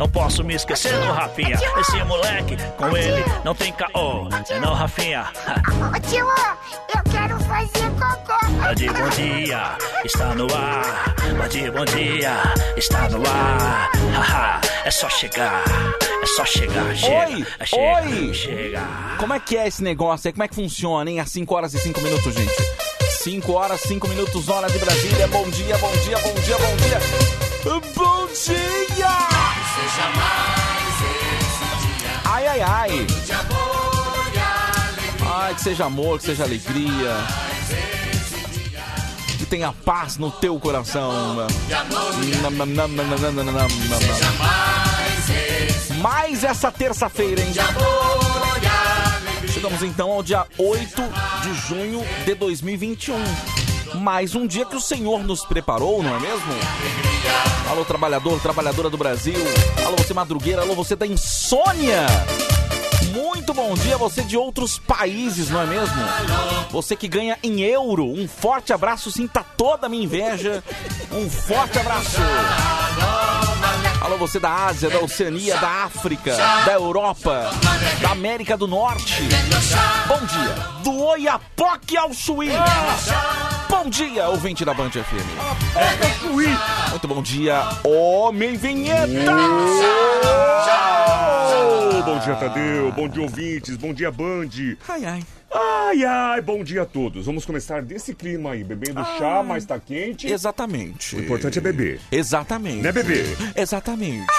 Não posso me esquecer do Rafinha. Esse moleque, com ele, não tem caô. É não, Rafinha. Ô tio, eu quero fazer cocô. Bande bom dia, está no ar. Bande bom dia, está no ar. Haha, é só chegar. É só chegar, chega. Oi, é chega, oi. chega. Como é que é esse negócio aí? Como é que funciona, hein? Às 5 horas e 5 minutos, gente. 5 horas, 5 minutos, hora de Brasília. Bom dia, bom dia, bom dia, bom dia. Bom dia! seja mais esse dia. Ai, ai, ai. De amor e ai, que seja amor, que seja alegria. Que tenha paz no teu coração. Mais essa terça-feira, hein? Chegamos então ao dia 8 de junho de 2021. Mais um dia que o Senhor nos preparou, não é mesmo? Alô, trabalhador, trabalhadora do Brasil. Alô, você madrugueira. Alô, você da insônia. Muito bom dia, você de outros países, não é mesmo? Você que ganha em euro. Um forte abraço, sinta toda a minha inveja. Um forte abraço. Alô, você da Ásia, da Oceania, da África, da Europa, da América do Norte. Bom dia, do Oiapoque ao Chuí. Bom dia, ouvinte da Band FM. Muito bom dia, Homem Vinheta. Bom dia, Tadeu. Bom dia, ouvintes. Bom dia, Band. Ai, ai. Ai, ai, bom dia a todos. Vamos começar desse clima aí, bebendo chá, mas tá quente. Exatamente. O importante é beber. Exatamente. Né, bebê? Exatamente.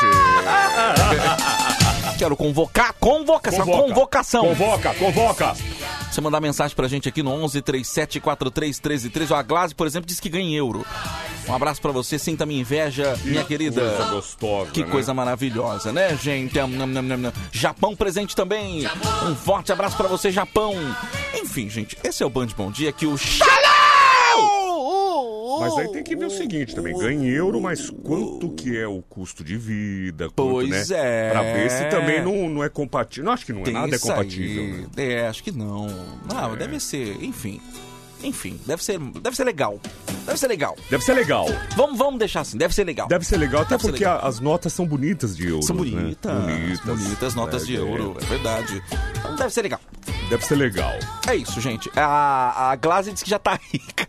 Quero convocar, convoca, essa Convoca. convocação. Convoca, convoca. Você mandar mensagem pra gente aqui no 11 37 43 13 13. Ó, A Glaze, por exemplo, disse que ganha em euro. Um abraço pra você, sinta minha inveja, minha querida. Coisa gostosa, Que né? coisa maravilhosa, né, gente? Japão presente também. Um forte abraço pra você, Japão. Enfim, gente, esse é o Band Bom Dia que o Mas aí tem que ver o seguinte também, ganha euro, mas quanto que é o custo de vida, quanto, Pois né? é. Pra ver se também não, não é compatível. Não, acho que não é Tem nada é compatível. né? É, acho que não. Não, É. deve ser, enfim. Enfim, deve ser, deve ser legal. Deve ser legal. Deve ser legal. Vamos, vamos deixar assim, deve ser legal. Deve ser legal, até Deve porque legal. as notas são bonitas de euro. São né? bonitas, Bonitas. bonitas, notas É, de é. euro, é verdade. Então deve ser legal. Deve ser legal. É isso, gente. A, a Glaze disse que já tá rica.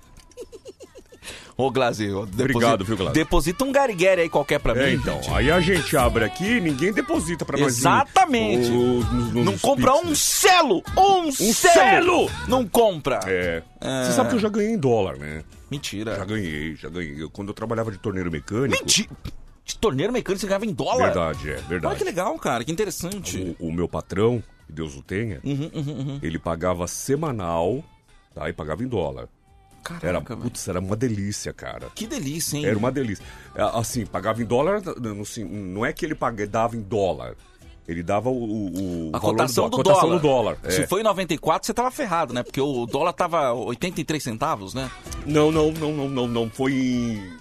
Ô, Glaze, Obrigado, viu, Glaze? Deposita um gariguere aí qualquer pra É, mim. então, gente. aí a gente abre aqui ninguém deposita pra nós. Exatamente. o- Não compra um selo! Um, selo! Não compra! É. É. Você sabe que eu já ganhei em dólar, né? Mentira. Já ganhei, já ganhei. Quando eu trabalhava de torneiro mecânico. Mentira! De torneiro mecânico você ganhava em dólar? Verdade, é, Olha verdade. que legal, cara, que interessante. O, o meu patrão, que Deus o tenha, Uhum, ele pagava semanal, tá? E pagava em dólar. Caraca, Era, putz, era uma delícia, cara. Que delícia, hein? Era uma delícia. É, Assim, pagava em dólar, não, assim, é que ele paga, dava em dólar. Ele dava o, o, o A valor cotação do, a cotação dólar. do dólar. é. Se foi em 94, você tava ferrado, né? Porque o dólar tava 83 centavos, né? Não, não, não, não, não, não. Foi em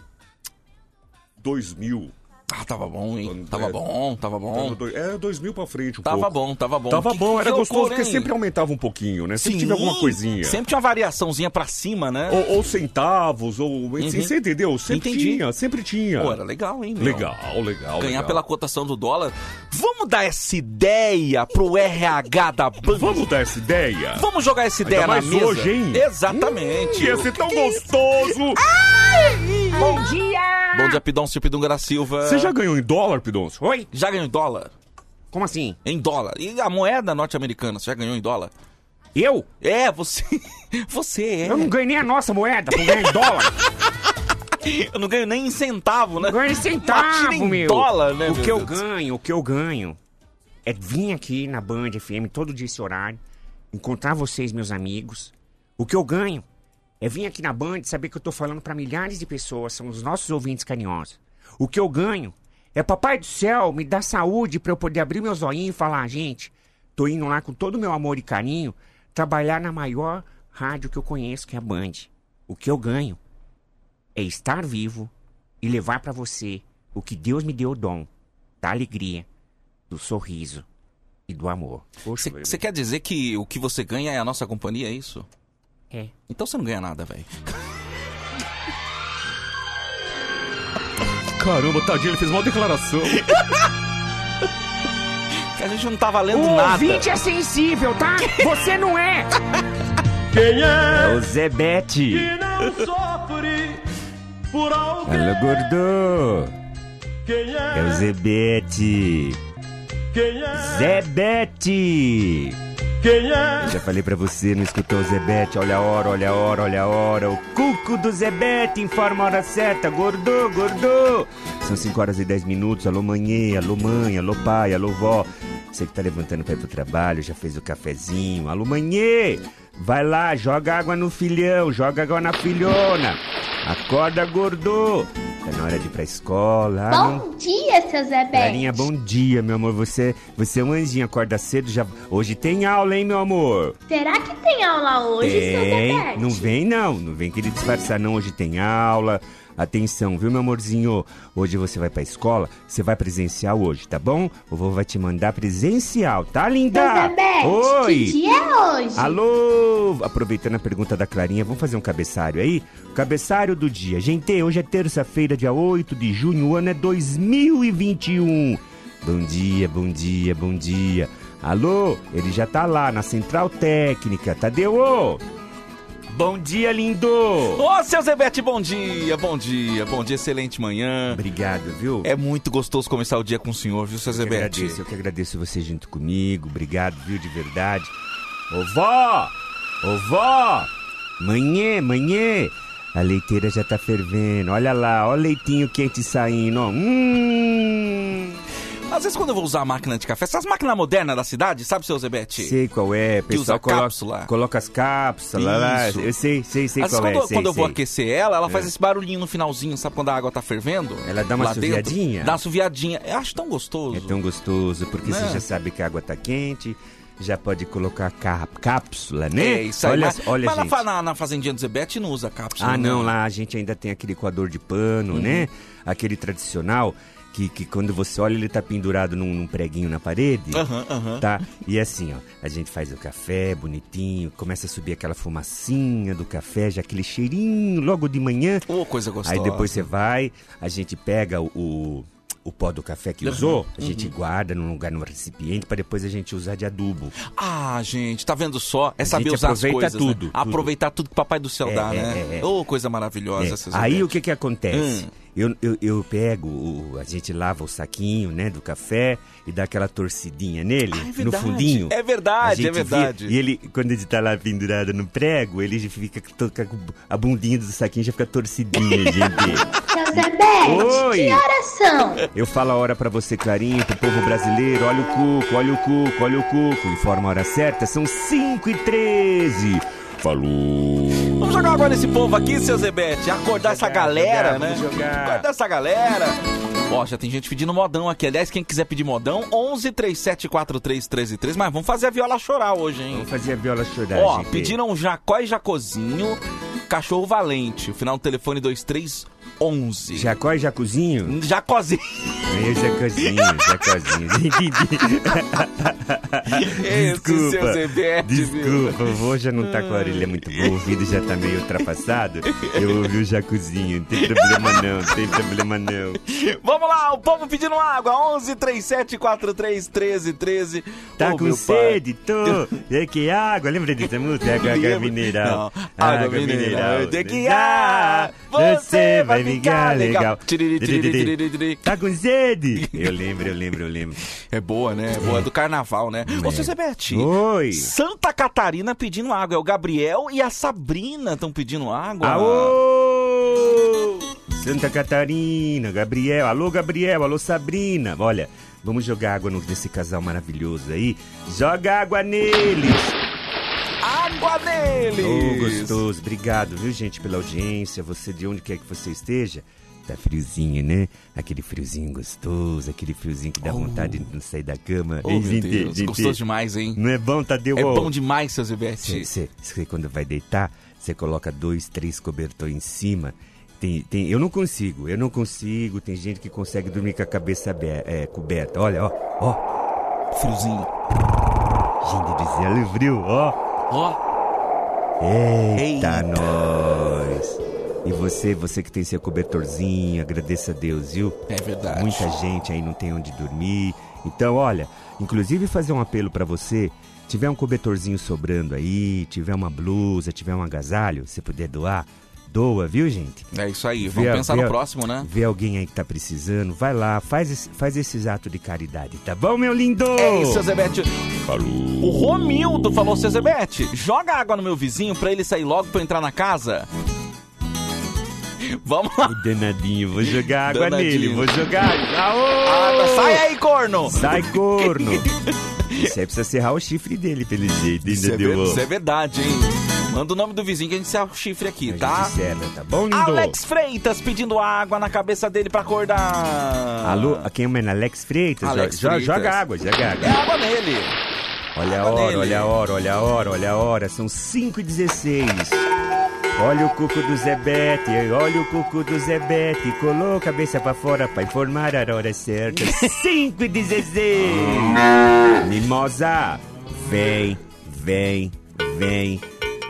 2000. Ah, tava bom, hein? Quando- Tava é. bom, tava bom. Dois- É, 2000 pra frente um Tava pouco. bom, tava bom. Tava Que- bom, que era gostoso, porque hein? sempre aumentava um pouquinho, né? Sempre Sim, tinha alguma coisinha. Sempre tinha uma variaçãozinha pra cima, né? Ou, ou centavos, ou... assim, Você entendeu? Sempre Entendi. tinha, sempre tinha. Pô, era legal, hein? meu? Legal, legal, Ganhar legal. pela cotação do dólar. Vamos dar essa ideia pro RH da Band? Vamos dar essa ideia? Vamos jogar essa ideia Ainda na mais mesa? hoje, hein? Exatamente. Hum, ia ser tão gostoso! Bom dia! Bom dia, Pidoncio Pidungara Silva. Você já ganhou em dólar, Pidoncio? Oi? Já ganhou em dólar? Como assim? Em dólar. E a moeda norte-americana, você já ganhou em dólar? Eu? É, você. Você é. Eu não ganhei nem a nossa moeda, eu ganhei em dólar. Eu não ganho nem em centavo, né? Eu ganhei Imagina centavo, em meu. dólar, né, O meu que eu Deus? ganho, o que eu ganho é vir aqui na Band FM todo dia esse horário, encontrar vocês, meus amigos. O que eu ganho é vir aqui na Band saber que eu tô falando pra milhares de pessoas, são os nossos ouvintes carinhosos. O que eu ganho é Papai do Céu me dar saúde pra eu poder abrir meu zoinho e falar, gente, tô indo lá com todo o meu amor e carinho trabalhar na maior rádio que eu conheço, que é a Band. O que eu ganho é estar vivo e levar pra você o que Deus me deu o dom da alegria, do sorriso e do amor. Você quer dizer que o que você ganha é a nossa companhia, é isso? É. Então você não ganha nada, velho. Caramba, tadinho, ele fez uma declaração. Que a gente não tá valendo O nada. ouvinte é sensível, tá? Você não é. Quem é É o Zebete. que não sofre por alguém? Alô, gordo. Quem é? É o Zebete. Quem é? Zebete. Quem é? Já falei pra você, não escutou o Zebete? Olha a hora, olha a hora, olha a hora. O cuco do Zebete informa a hora certa. Gordo, gordo. São 5 horas e 10 minutos. Alô, manhã, alô, mãe, alô, pai, alô, vó. Você que tá levantando pra ir pro trabalho, já fez o cafezinho. Alô, manhã. Vai lá, joga água no filhão, joga água na filhona. Acorda, gordo. Tá na hora de ir pra escola. Ah, não- Bom dia, seu Zé Clarinha, Bete. bom dia, meu amor. Você, você é um anjinho, acorda cedo. Já... Hoje tem aula, hein, meu amor? Será que tem aula hoje, seu Zé Tem. Bete? Não vem, não. Não vem querer disfarçar, não. Hoje tem aula. Atenção, viu, meu amorzinho? Hoje você vai pra escola. Você vai presencial hoje, tá bom? O vovô vai te mandar presencial, tá, linda? Zé Bete, Oi. que dia é hoje? Alô! Aproveitando a pergunta da Clarinha, vamos fazer um cabeçário aí? Cabeçário do dia. Gente, hoje é terça-feira, dia 8 de junho, o ano é 2021. Bom dia, bom dia, bom dia. Alô? Ele já tá lá na central técnica. Tadeu! ô? Bom dia, lindo! Ô, seu Zebete, bom dia, bom dia, bom dia, excelente manhã. Obrigado, viu? É muito gostoso começar o dia com o senhor, viu, seu eu Zebete? agradeço, eu que agradeço você junto comigo. Obrigado, viu, de verdade. Ô vó! Ô vó! Manhã, manhã! A leiteira já tá fervendo. Olha lá, ó o leitinho quente saindo, ó. Hum! Às vezes quando eu vou usar a máquina de café, essas máquinas modernas da cidade, sabe, seu Zebete? Sei qual é, Que usa pessoal coloca, cápsula. coloca as cápsulas lá. Eu sei, sei, sei Às qual vezes é. quando, sei, quando eu vou sei. aquecer ela, ela faz esse barulhinho no finalzinho, sabe quando a água tá fervendo? Ela dá uma Lá dentro, suviadinha? Dá uma suviadinha. Eu acho tão gostoso. É tão gostoso, porque Né? você já sabe que a água tá quente, já pode colocar cá- cápsula, né? É, isso aí. Olha, mas olha mas na gente. na, na fazendinha do Zebete não usa cápsula. Ah, não, né? lá a gente ainda tem aquele coador de pano, né? Aquele tradicional, que, que quando você olha ele tá pendurado num, num preguinho na parede. Aham, aham. Tá? E assim, ó, a gente faz o café bonitinho, começa a subir aquela fumacinha do café, já aquele cheirinho logo de manhã. Ô, coisa gostosa. Aí depois você vai, a gente pega o, o, pó do café que usou, a gente guarda num lugar, num recipiente, pra depois a gente usar de adubo. Ah, gente, tá vendo só? É A saber usar as aproveita coisas. tudo, né? tudo. Aproveitar tudo que o Papai do Céu É, dá, é, né? é, é. Ô, coisa maravilhosa. Aí Zebete. o que que acontece? Hum. Eu, eu, eu pego, o- a gente lava o saquinho, né, do café e dá aquela torcidinha nele, Ah, é no verdade. fundinho. É verdade, é verdade. vira- e ele, quando ele tá lá pendurado no prego, ele fica toca com a bundinha do saquinho já fica torcidinha, gente. Seu Zé Bete, Oi. que horas são? Eu falo a hora pra você, Clarinha, pro povo brasileiro. Olha o cuco, olha o cuco, olha o cuco. Informa a hora certa, são 5 e 13. Falou. Vamos jogar agora esse povo aqui, seu Zebete. Acordar essa jogar, galera, jogar, né? jogar. Acordar essa galera. Ó, já tem gente pedindo modão aqui. Aliás, quem quiser pedir modão, 11 37 43 13 13. Mas vamos fazer a viola chorar hoje, hein? Vamos fazer a viola chorar, Ó, gente. pediram Jacó e Jacozinho, Cachorro Valente. O final do telefone 2311. Jacó e Jacuzinho? Jacozinho. Aí o Jacozinho, Jacozinho. Esse seu Zebete? Desculpa, o vô já não tá com a orelha muito boa, o ouvido já tá meio ultrapassado. Eu ouvi o Jacuzinho, não tem problema não, não tem problema não. Vamos lá, o povo pedindo água. 11 37 43 13 13. Tá Ô, com meu sede? Tô. É que água, lembra dessa música? Água, água mineral. Não, água mineral. Tem que ar, Você vai ficar legal. Tiriri. Tá com sede? Eu lembro, eu lembro, eu lembro. É boa, né? É boa, é do carnaval, né? Ô, seu Zebete. Oi. Santa Catarina pedindo água. É o Gabriel e a Sabrina estão pedindo água. Aô! Santa Catarina, Gabriel. Alô, Gabriel. Alô, Sabrina. Olha, vamos jogar água nesse casal maravilhoso aí. Joga água neles. Água neles! Ô, gostoso. Obrigado, viu, gente, pela audiência. Você, de onde quer que você esteja. Tá friozinho, né? Aquele friozinho gostoso, aquele friozinho que dá vontade de não sair da cama. Oh, Hein, meu gente? Deus, Gente, gostoso demais, hein? Não é bom, Tadeu? É bom demais, seu Zebete. Você, quando vai deitar, você coloca dois, três cobertores em cima. Tem, tem, eu não consigo, eu não consigo. Tem gente que consegue dormir com a cabeça abe- é, coberta. Olha, ó, ó. Friozinho. Gente do céu, ele frio, ó. Ó, Eita, Eita. nós. E você, você que tem seu cobertorzinho, agradeça a Deus, viu? É verdade. Muita gente aí não tem onde dormir. Então, olha, inclusive fazer um apelo pra você, tiver um cobertorzinho sobrando aí, tiver uma blusa, tiver um agasalho, se puder doar, doa, viu, gente? É isso aí. Vamos Vê- pensar vê- no próximo, né? Vê alguém aí que tá precisando, vai lá, faz, esse- faz esses atos de caridade, tá bom, meu lindo? É isso, Zebete. O Romildo falou, seu Zebete, joga água no meu vizinho pra ele sair logo pra eu entrar na casa. Vamos lá. O danadinho, vou jogar água Danadinho. nele, vou jogar. Aô! Água, sai aí, corno. Sai, corno! Isso aí precisa serrar o chifre dele, pelo jeito, Isso é, entendeu? isso é verdade, hein? Manda o nome do vizinho que a gente serra o chifre aqui, A tá? serra, tá bom, lindo? Alex Freitas pedindo água na cabeça dele pra acordar. Alô, quem é Alex Freitas? Alex Freitas. Joga água, joga É água. água nele. Olha a água hora, nele. olha a hora, olha a hora, olha a hora. São 5 e 16 Olha o cuco do Zebete, olha o cuco do Zebete. Colou a cabeça pra fora pra informar a hora certa. 5 e 16 Mimosa, vem, vem, vem.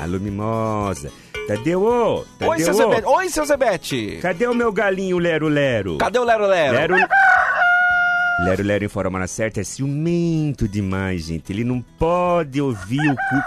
Alô, Mimosa. Tadeu, ô, Oi, seu. Zebete. Oi, seu Zebete. Cadê o meu galinho Lero Lero? Cadê o Lero Lero? Lero... Lero Lero informa na certa é ciumento demais, gente. Ele não pode ouvir o cu.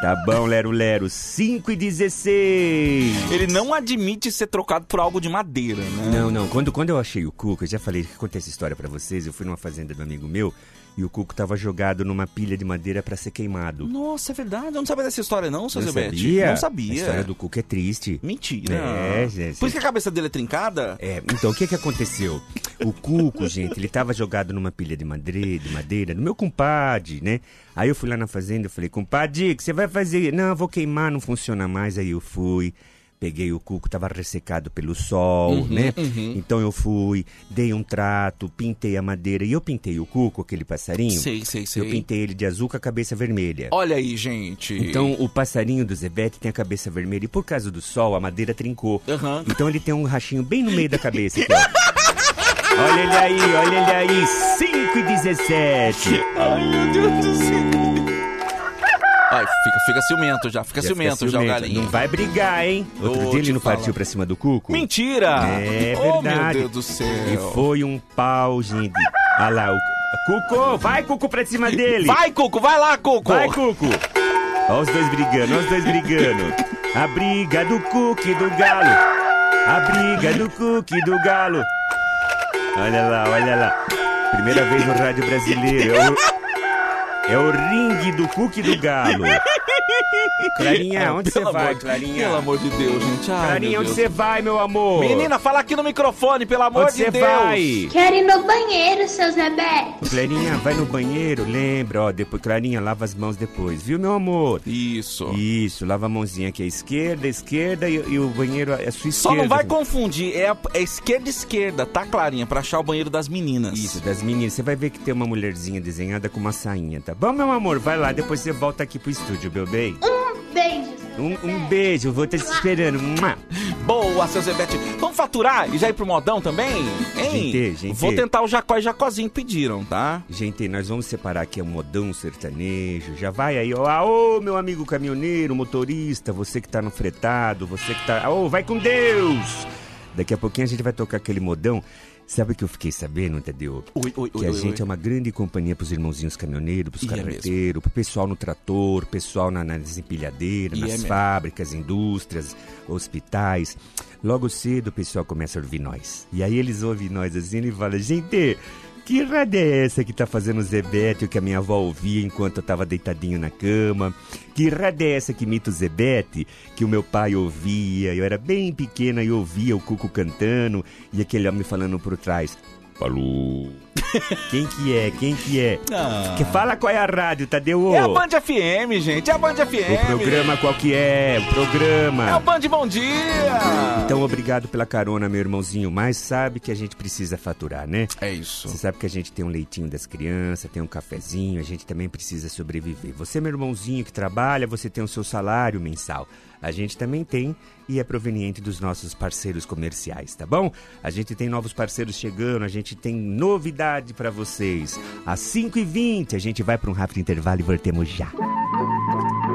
Tá bom, Lero Lero. 5 e 16. Ele não admite ser trocado por algo de madeira, né? Não, não. Quando, quando eu achei o Cuco, eu já falei que contei essa história pra vocês. Eu fui numa fazenda do amigo meu e o Cuco tava jogado numa pilha de madeira pra ser queimado. Nossa, é verdade. Eu não sabia dessa história, não, seu Não Zebete. sabia? Não A sabia. história do Cuco é triste. Mentira. É, gente. Por isso que a cabeça dele é trincada? É, então o que que aconteceu? O Cuco, gente, ele tava jogado numa pilha de madeira, de madeira, no meu compadre, né? Aí eu fui lá na fazenda e falei, compadre, o que você vai fazer? Não, eu vou queimar, não funciona mais. Aí eu fui, peguei o Cuco, tava ressecado pelo sol, né? Então eu fui, dei um trato, pintei a madeira e eu pintei o Cuco, aquele passarinho. Sei, sei, sei. Eu pintei ele de azul com a cabeça vermelha. Olha aí, gente. Então o passarinho do Zebete tem a cabeça vermelha e por causa do sol a madeira trincou. Aham. Então ele tem um rachinho bem no meio da cabeça aqui. Olha ele aí, olha ele aí, 5 e 17. Ai, meu Deus do céu. Ai, fica, fica ciumento já, fica Já ciumento fica já o ciumento. galinho. Não vai brigar, hein? Outro Vou dia ele não falar. partiu pra cima do cuco? Mentira! É Oh, meu verdade. Deus do céu. E foi um pau, gente. Olha lá, o... Cuco, vai Cuco pra cima dele. Vai, Cuco, vai lá, Cuco! Vai, Cuco! Olha os dois brigando, olha os dois brigando. A briga do Cuco e do Galo. A briga do Cuco e do Galo. Olha lá, olha lá. Primeira vez no rádio brasileiro. É o, é o ringue do Cuco e do Galo. Clarinha, Ah, onde você vai, amor- Clarinha? Pelo amor de Deus, gente. Ai, Clarinha, onde você vai, meu amor? Menina, fala aqui no microfone, pelo amor onde de você Deus. vai? Quero ir no banheiro, seu Zebete. Clarinha, vai no banheiro, lembra, ó, depois, Clarinha, lava as mãos depois, viu, meu amor? Isso. Isso, lava a mãozinha aqui, a esquerda, a esquerda e, e o banheiro é a sua esquerda. Só não vai confundir, é, a, é esquerda esquerda, tá, Clarinha? Pra achar o banheiro das meninas. Isso, das meninas. Você vai ver que tem uma mulherzinha desenhada com uma sainha, tá bom, meu amor? Vai lá, depois você volta aqui pro estúdio, meu bem. Um beijo, Um, um beijo, vou estar te esperando. Boa, seu Zebete. Vamos faturar e já ir pro modão também? Hein? Gente, gente. Vou tentar o Jacó e Jacozinho que pediram, tá? Gente, nós vamos separar aqui o modão sertanejo. Já vai aí, ó. Aô, meu amigo caminhoneiro, motorista, você que tá no fretado, você que tá. Aô, vai com Deus! Daqui a pouquinho a gente vai tocar aquele modão. Sabe o que eu fiquei sabendo, Tadeu? Oi, oi, que oi, a gente é uma grande companhia pros irmãozinhos caminhoneiros, pros E é carreteiros, pro pessoal no trator, pessoal na- nas empilhadeiras, E é nas mesmo. fábricas, indústrias, hospitais. Logo cedo o pessoal começa a ouvir nós. E aí eles ouvem nós assim e falam, gente, que rádio é essa que tá fazendo Zebete, que a minha avó ouvia enquanto eu tava deitadinho na cama? Que rádio é essa que imita o Zebete, que o meu pai ouvia? Eu era bem pequena e ouvia o Cuco cantando e aquele homem falando por trás. Falou. Quem que é? Quem que é? Ah. Que fala qual é a rádio, Tadeu? É a Band FM, gente. É a Band FM. O programa qual que é? O programa. É o Band Bom Dia. Então, obrigado pela carona, meu irmãozinho. Mas sabe que a gente precisa faturar, né? É isso. Você sabe que a gente tem um leitinho das crianças, tem um cafezinho, a gente também precisa sobreviver. Você, meu irmãozinho que trabalha, você tem o seu salário mensal. A gente também tem e é proveniente dos nossos parceiros comerciais, tá bom? A gente tem novos parceiros chegando, a gente tem novidade pra vocês. Às 5h20 a gente vai para um rápido intervalo e voltemos já. espere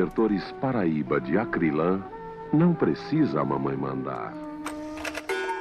cobertores Paraíba de acrilã, não precisa a mamãe mandar.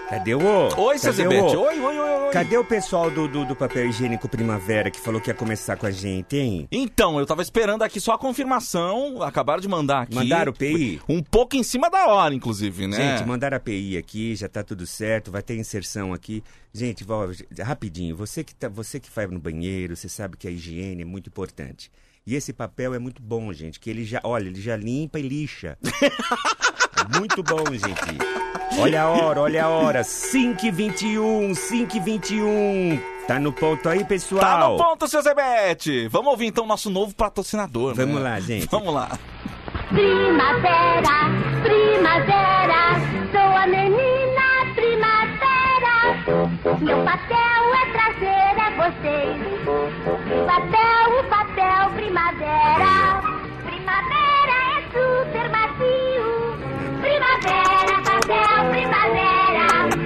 Cadê o... Oi, seu Zebete. o- Oi, oi, oi, oi. Cadê o pessoal do, do, do papel higiênico Primavera que falou que ia começar com a gente, hein? Então, eu tava esperando aqui só a confirmação. Acabaram de mandar aqui. Mandaram o PI? Um pouco em cima da hora, inclusive, né? Gente, mandaram a PI aqui, já tá tudo certo, vai ter inserção aqui. Gente, vó, rapidinho, você que, tá, você que vai no banheiro, você sabe que a higiene é muito importante. E esse papel é muito bom, gente, que ele já, olha, ele já limpa e lixa. Muito bom, gente. Olha a hora, olha a hora, 5h21, 5h21. Tá no ponto aí, pessoal? Tá no ponto, seu Zebete. Vamos ouvir então o nosso novo patrocinador. Vamos né? lá, gente. Vamos lá. Primavera, primavera, sou a menina primavera. Meu papel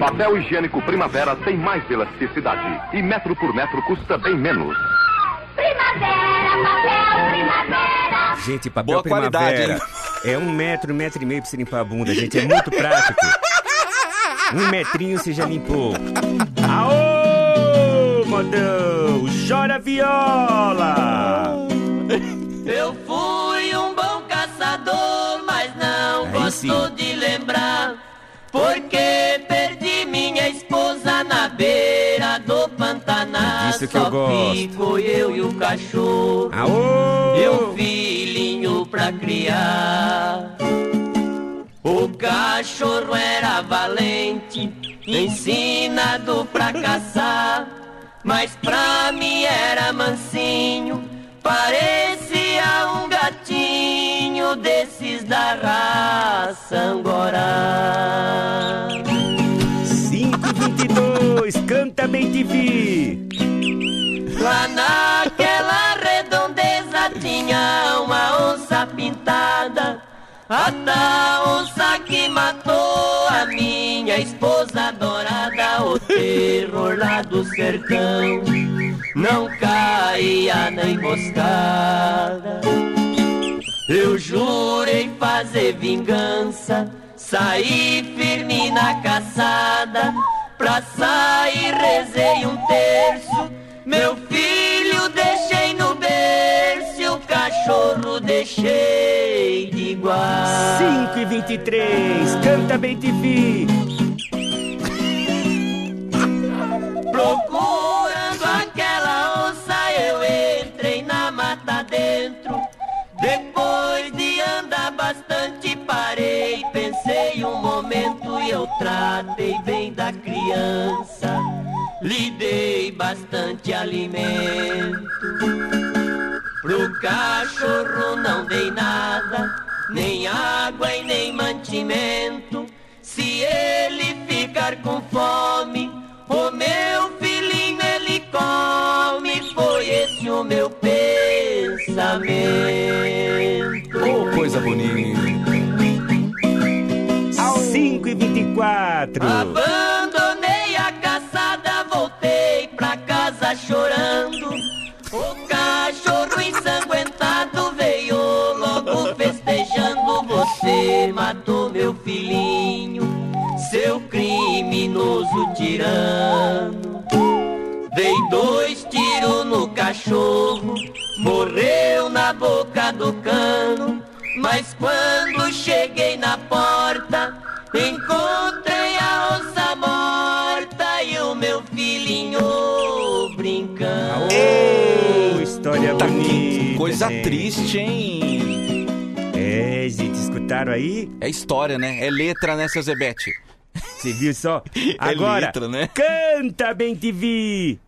Papel higiênico Primavera tem mais elasticidade e metro por metro custa bem menos. Primavera, papel, primavera. Gente, papel Boa qualidade, primavera. É um metro, um metro e meio pra você limpar a bunda, gente. É muito prático. Um metrinho você já limpou. Aô, modão! Chora viola! Eu fui um bom caçador, mas não Aí gosto sim. de lembrar. Porque Disso que eu Só gosto. fico eu e o cachorro. Aô! E um filhinho pra criar. O cachorro era valente, ensinado pra caçar. Mas pra mim era mansinho, parecia um gatinho desses da raça Angorá. 522, canta bem TV! Lá naquela redondeza tinha uma onça pintada. A tal onça que matou a minha esposa adorada. O terror lá do sertão não caía na emboscada. Eu jurei fazer vingança, saí firme na caçada. Pra sair rezei um terço, meu 23, canta bem TV! Procurando aquela onça, eu entrei na mata dentro. Depois de andar bastante, parei, pensei um momento e eu tratei bem da criança. Lhe dei bastante alimento. Pro cachorro não dei nada, nem água e nem mantimento. Se ele ficar com fome, o meu filhinho ele come. Foi esse o meu pensamento. Oh, coisa bonita. 5 e 24. Abandonei filhinho, seu criminoso tirano. Dei dois tiros no cachorro, morreu na boca do cano. Mas quando cheguei na porta, encontrei a onça morta e o meu filhinho brincando. Ô, história Tá bonita. que coisa triste, hein? É, gente, aí? É história, né? É letra, né, seu Zebete? Você viu só? Agora, letra, né? canta bem TV!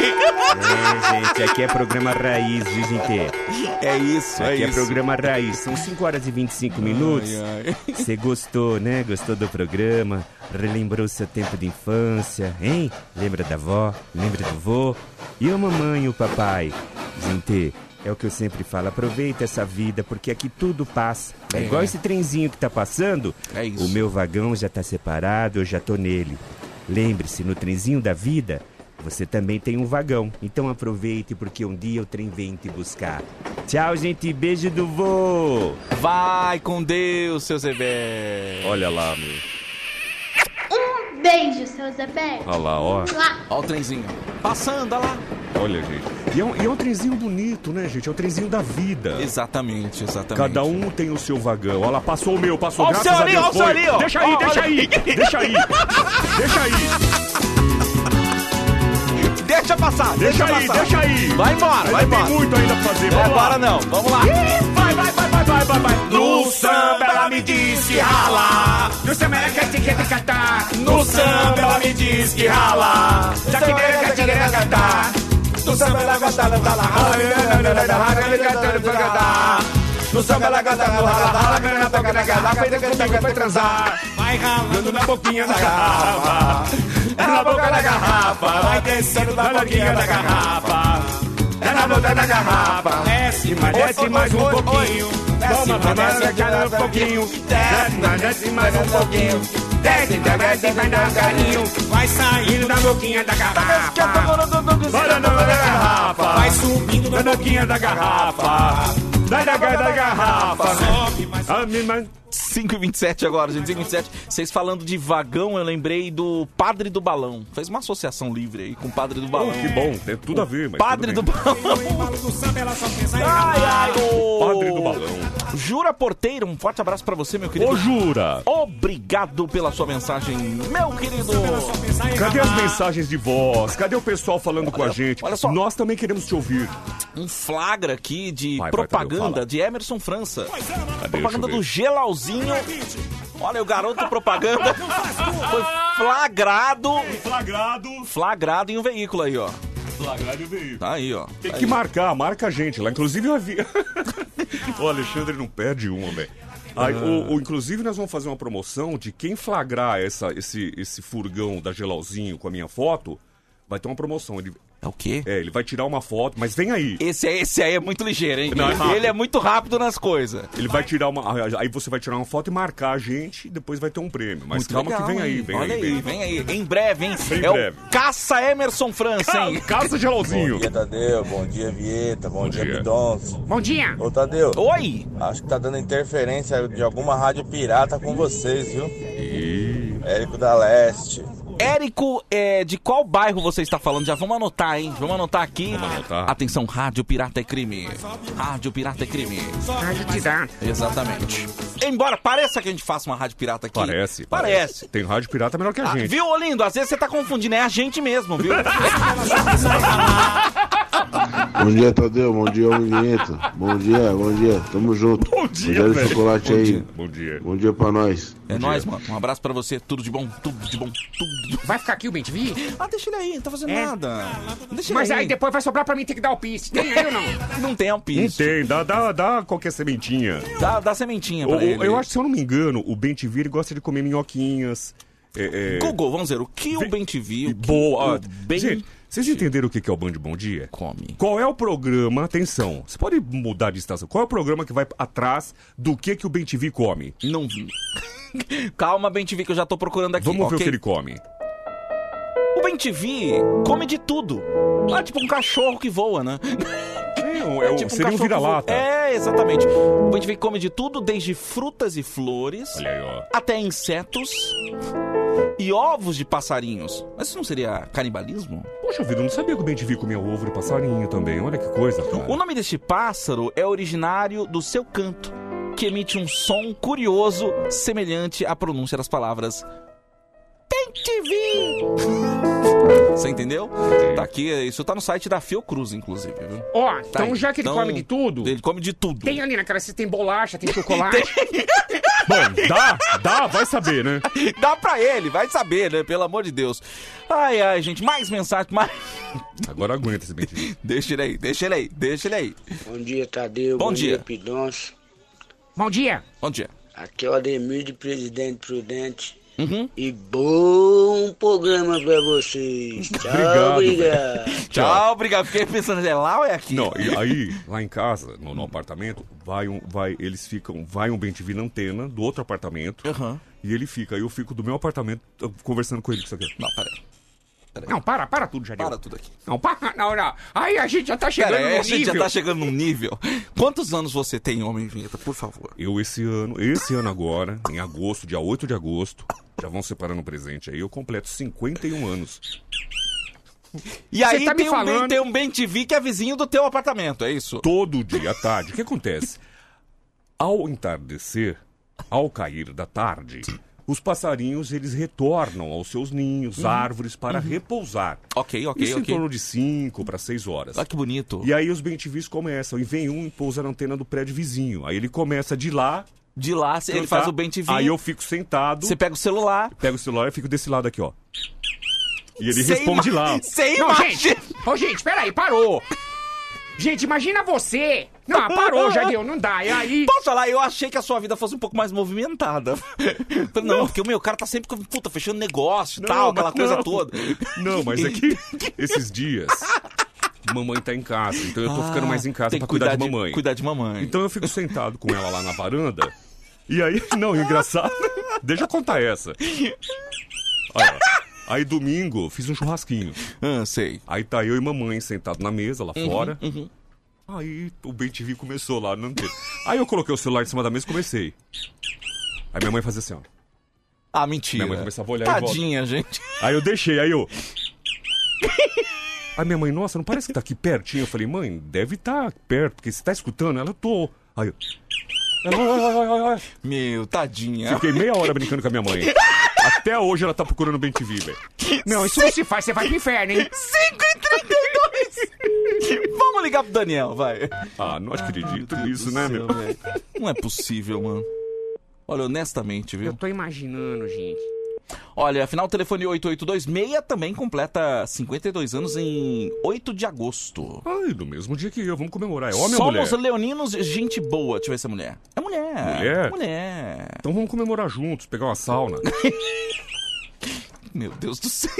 É, gente, aqui é programa raiz, viu, gente? É isso, Aqui é é, isso. programa raiz. São 5 horas e 25 minutos. Você gostou, né? Gostou do programa? Relembrou seu tempo de infância, hein? Lembra da avó? Lembra do vô? E a mamãe e o papai? Gente, É o que eu sempre falo, aproveita essa vida, porque aqui tudo passa. É, É. igual esse trenzinho que tá passando. É isso. O meu vagão já tá separado, eu já tô nele. Lembre-se, no trenzinho da vida, você também tem um vagão. Então aproveite, porque um dia o trem vem te buscar. Tchau, gente. Beijo do vô. Vai com Deus, seu Zebé. Olha lá, meu. Um beijo, seu Zebé. Olha lá, ó. Ó o trenzinho. Passando, olha lá. Olha, gente. E é, um, e é um trenzinho bonito, né, gente? É o trenzinho da vida. Exatamente, exatamente. Cada um tem o seu vagão. Olha lá, passou o meu, passou, Ó o graças seu a ali, Deus. ó o seu ali, ó. Deixa aí, Ó, deixa olha. aí, deixa aí. Deixa aí. Deixa passar, Deixa, deixa, aí, passar. deixa aí. Vai embora, vai embora. Tem muito ainda pra fazer. É, Vamos lá. agora não, vamos lá. Vai, vai, vai, vai, vai, vai, vai. No samba ela me diz que rala. No samba ela quer te cantar. No samba ela me diz que rala. Já que deve quer te cantar. No samba ela canta, ela tá lá. No samba ela canta, no rala, rala, na boca da garrafa, e depois pega pra transar. Vai ralando na boquinha da garrafa. É na boca da garrafa, vai descendo na boquinha da garrafa. É na boca da garrafa. Desce, mas desce mais um pouquinho. Desce, mas desce mais um pouquinho. Desce, mas desce mais um pouquinho. Desce, desce, vai dar um carinho. Vai saindo da boquinha da garrafa. Vai na boca da garrafa. Vai subindo na boquinha da garrafa. Da, da, da, da garrafa. Sobe mais Ah, mas- 5 e 27 agora, gente. 5 e 27. Vocês falando de vagão, eu lembrei do Padre do Balão. Fez uma associação livre aí com o Padre do Balão. Oh, que bom, tem tudo a ver, mas. Padre do. Balão. Ai, ai, ô. Padre do balão. Jura Porteiro, um forte abraço pra você, meu querido. Ô, jura! Obrigado pela sua mensagem, meu querido. Cadê as mensagens de voz? Cadê o pessoal falando com a gente? olha só. Nós também queremos te ouvir. Um flagra aqui de Vai, vai, propaganda fala. de Emerson França. Propaganda do ver. Gelauzinho. Olha, o garoto propaganda foi flagrado, Flagrado. flagrado em um veículo aí, ó. Flagrado e veículo. Tá aí, ó. Tem Tá que aí. marcar, marca a gente lá. Inclusive eu havia. o Alexandre não perde uma, velho. Aí, o, o- inclusive, nós vamos fazer uma promoção de quem flagrar essa, esse, esse furgão da Gelauzinho com a minha foto, vai ter uma promoção. Ele, É o quê? é, ele vai tirar uma foto, mas vem aí. Esse, aí- esse aí é muito ligeiro, hein? Não, é. Ele é muito rápido nas coisas. Ele vai tirar uma. Aí você vai tirar uma foto e marcar a gente e depois vai ter um prêmio. Mas Muito calma legal, que vem aí, vem Olha aí. aí, vem aí. Em breve, hein? Em é breve. o Caça Emerson França, hein? Casa Gelauzinho. Bom dia, Tadeu. Bom dia, Vieta. Bom, dia, dia. Bidons. Bom dia. Ô, Tadeu. Oi! Acho que tá dando interferência de alguma rádio pirata com vocês, viu? Érico da Leste. Érico, é, de qual bairro você está falando? Já vamos anotar, hein? Vamos anotar aqui. Vamos anotar. Atenção, Rádio Pirata é crime. Rádio Pirata é crime. Rádio Tirana. Exatamente. Embora pareça que a gente faça uma rádio pirata aqui. Parece, Parece. Tem rádio pirata melhor que a Ah, gente. viu, Olindo? Às vezes você tá confundindo, é a gente mesmo, viu? Bom dia, Tadeu. Bom dia, Homem Vinheta. Bom dia, bom dia. Tamo junto. Bom dia, velho. chocolate Bom aí. dia. Bom dia. Bom dia pra nós. É nóis, mano. Um abraço pra você. Tudo de bom, tudo de bom, tudo de bom. Vai ficar aqui o Bentivi? Ah, deixa ele aí, não tá fazendo É. nada. Deixa Mas ele aí depois vai sobrar pra mim ter que dar o piste. Tem aí ou não? Não tem Não alpiste. tem, dá, dá, dá qualquer sementinha. Dá, dá sementinha pra O- ele. eu acho, se eu não me engano, o Ben TV ele gosta de comer minhoquinhas. É, é, Google, vamos ver, o que o Vem- o que Boa. o Ben Gente, vocês entenderam o que é o Band Bom Dia? come? Qual é o programa? Atenção, você pode mudar de estação. Qual é o programa que vai atrás do que que o Ben TV come? Não vi. Calma, Ben TV, que eu já tô procurando aqui. Vamos ver o que ele come. O Ben TV come de tudo. Ah, tipo um cachorro que voa, né? É, é um- tipo seria um vira-lata. É, exatamente. O Ben TV come de tudo, desde frutas e flores, aí, até insetos e ovos de passarinhos. Mas isso não seria canibalismo? Poxa vida, eu não sabia que o Ben TV comia ovo de passarinho também. Olha que coisa, cara. O nome deste pássaro é originário do seu canto, que emite um som curioso semelhante à pronúncia das palavras TV. Você entendeu? Tá aqui, isso tá no site da Fiocruz, inclusive, viu? Ó, Tá então aí. já que ele Então, come de tudo, Ele come de tudo. tem ali naquela cesta tem bolacha, tem chocolate. Bom, dá, dá, vai saber, né? Dá pra ele, vai saber, né? Pelo amor de Deus. Ai, ai, gente, mais mensagem, mais. Agora aguenta esse Ben TV. Deixa ele aí, deixa ele aí, deixa ele aí. Bom dia, Tadeu. Bom dia. Pidons. Bom dia. Bom dia. Aqui é o Ademir de Presidente Prudente. E bom programa pra vocês. Tchau, Obrigado, obrigado. Tchau, obrigado. Fiquei pensando, é lá ou é aqui? Não, e aí, lá em casa, no, no apartamento, vai um, vai, eles ficam, vai um bem na antena do outro apartamento. E ele fica, aí eu fico do meu apartamento conversando com ele com isso aqui. Não, peraí. Não, para, para tudo, Jadeu. Para tudo aqui. Não, para, não, não. Aí a gente já tá chegando Pera aí, no a gente nível. já tá chegando num nível. Quantos anos você tem, homem vinheta, por favor? Eu esse ano, esse ano agora, em agosto, dia 8 de agosto, já vão separando o presente aí, eu completo 51 anos. E aí tá me tem, um bem, falando- tem um bem TV que é vizinho do teu apartamento, é isso? Todo dia à tarde. O que acontece? Ao entardecer, ao cair da tarde, os passarinhos eles retornam aos seus ninhos, Uhum. árvores para Uhum. repousar. Ok, ok, Isso ok. em torno de 5 para 6 horas. Olha que bonito. E aí os bem-TVs começam, e vem um e pousa na antena do prédio vizinho. Aí ele começa de lá. De lá, ele faz o bem-TV. Aí eu fico sentado. Você pega o celular. Pego o celular e fico desse lado aqui, ó. E ele Sem responde lá. Sem Não, imagem. gente. Ô, gente, peraí, parou. Gente, imagina você. Não, parou, Jadeu, não dá. E aí... Posso falar? Eu achei que a sua vida fosse um pouco mais movimentada. Falei, Não, porque o meu cara tá sempre, puta, fechando negócio e Não, tal, aquela coisa não. toda. Não, mas é que esses dias. Mamãe tá em casa, então eu tô Ah, ficando mais em casa pra cuidar, cuidar de de- mamãe. cuidar de mamãe. Então eu fico sentado com ela lá na varanda. E aí, não, engraçado. Deixa eu contar essa. Olha, aí domingo fiz um churrasquinho. Ah, sei. Aí tá eu e mamãe sentado na mesa lá Uhum, fora. uhum. Aí o Bem TV começou lá no antena. Aí eu coloquei o celular em cima da mesa e comecei. Aí minha mãe fazia assim, ó. Ah, mentira. Minha mãe começava a olhar. Tadinha, gente. Aí eu deixei, aí eu. Aí minha mãe, nossa, não parece que tá aqui pertinho. Eu falei, mãe, deve estar perto, porque você tá escutando? Ela, tô. Aí eu. Ela, "Ai, ai, ai, ai, ai." Meu, tadinha. Fiquei meia hora brincando com a minha mãe. Até hoje ela tá procurando Bem TV, velho. Não, isso não se faz, você vai pro inferno, hein? 5h32! Vamos ligar pro Daniel, vai. Ah, não acredito nisso, né, meu? velho. Não é possível, mano. Olha, honestamente, viu? Eu tô imaginando, gente. Olha, afinal, o telefone 8826 também completa 52 anos em 8 de agosto. Ai, no mesmo dia que eu, vamos comemorar. É homem ou Somos mulher? leoninos, gente boa. Deixa eu ver se é mulher. É mulher. Mulher? Mulher. Então vamos comemorar juntos, pegar uma sauna. Meu Deus do céu.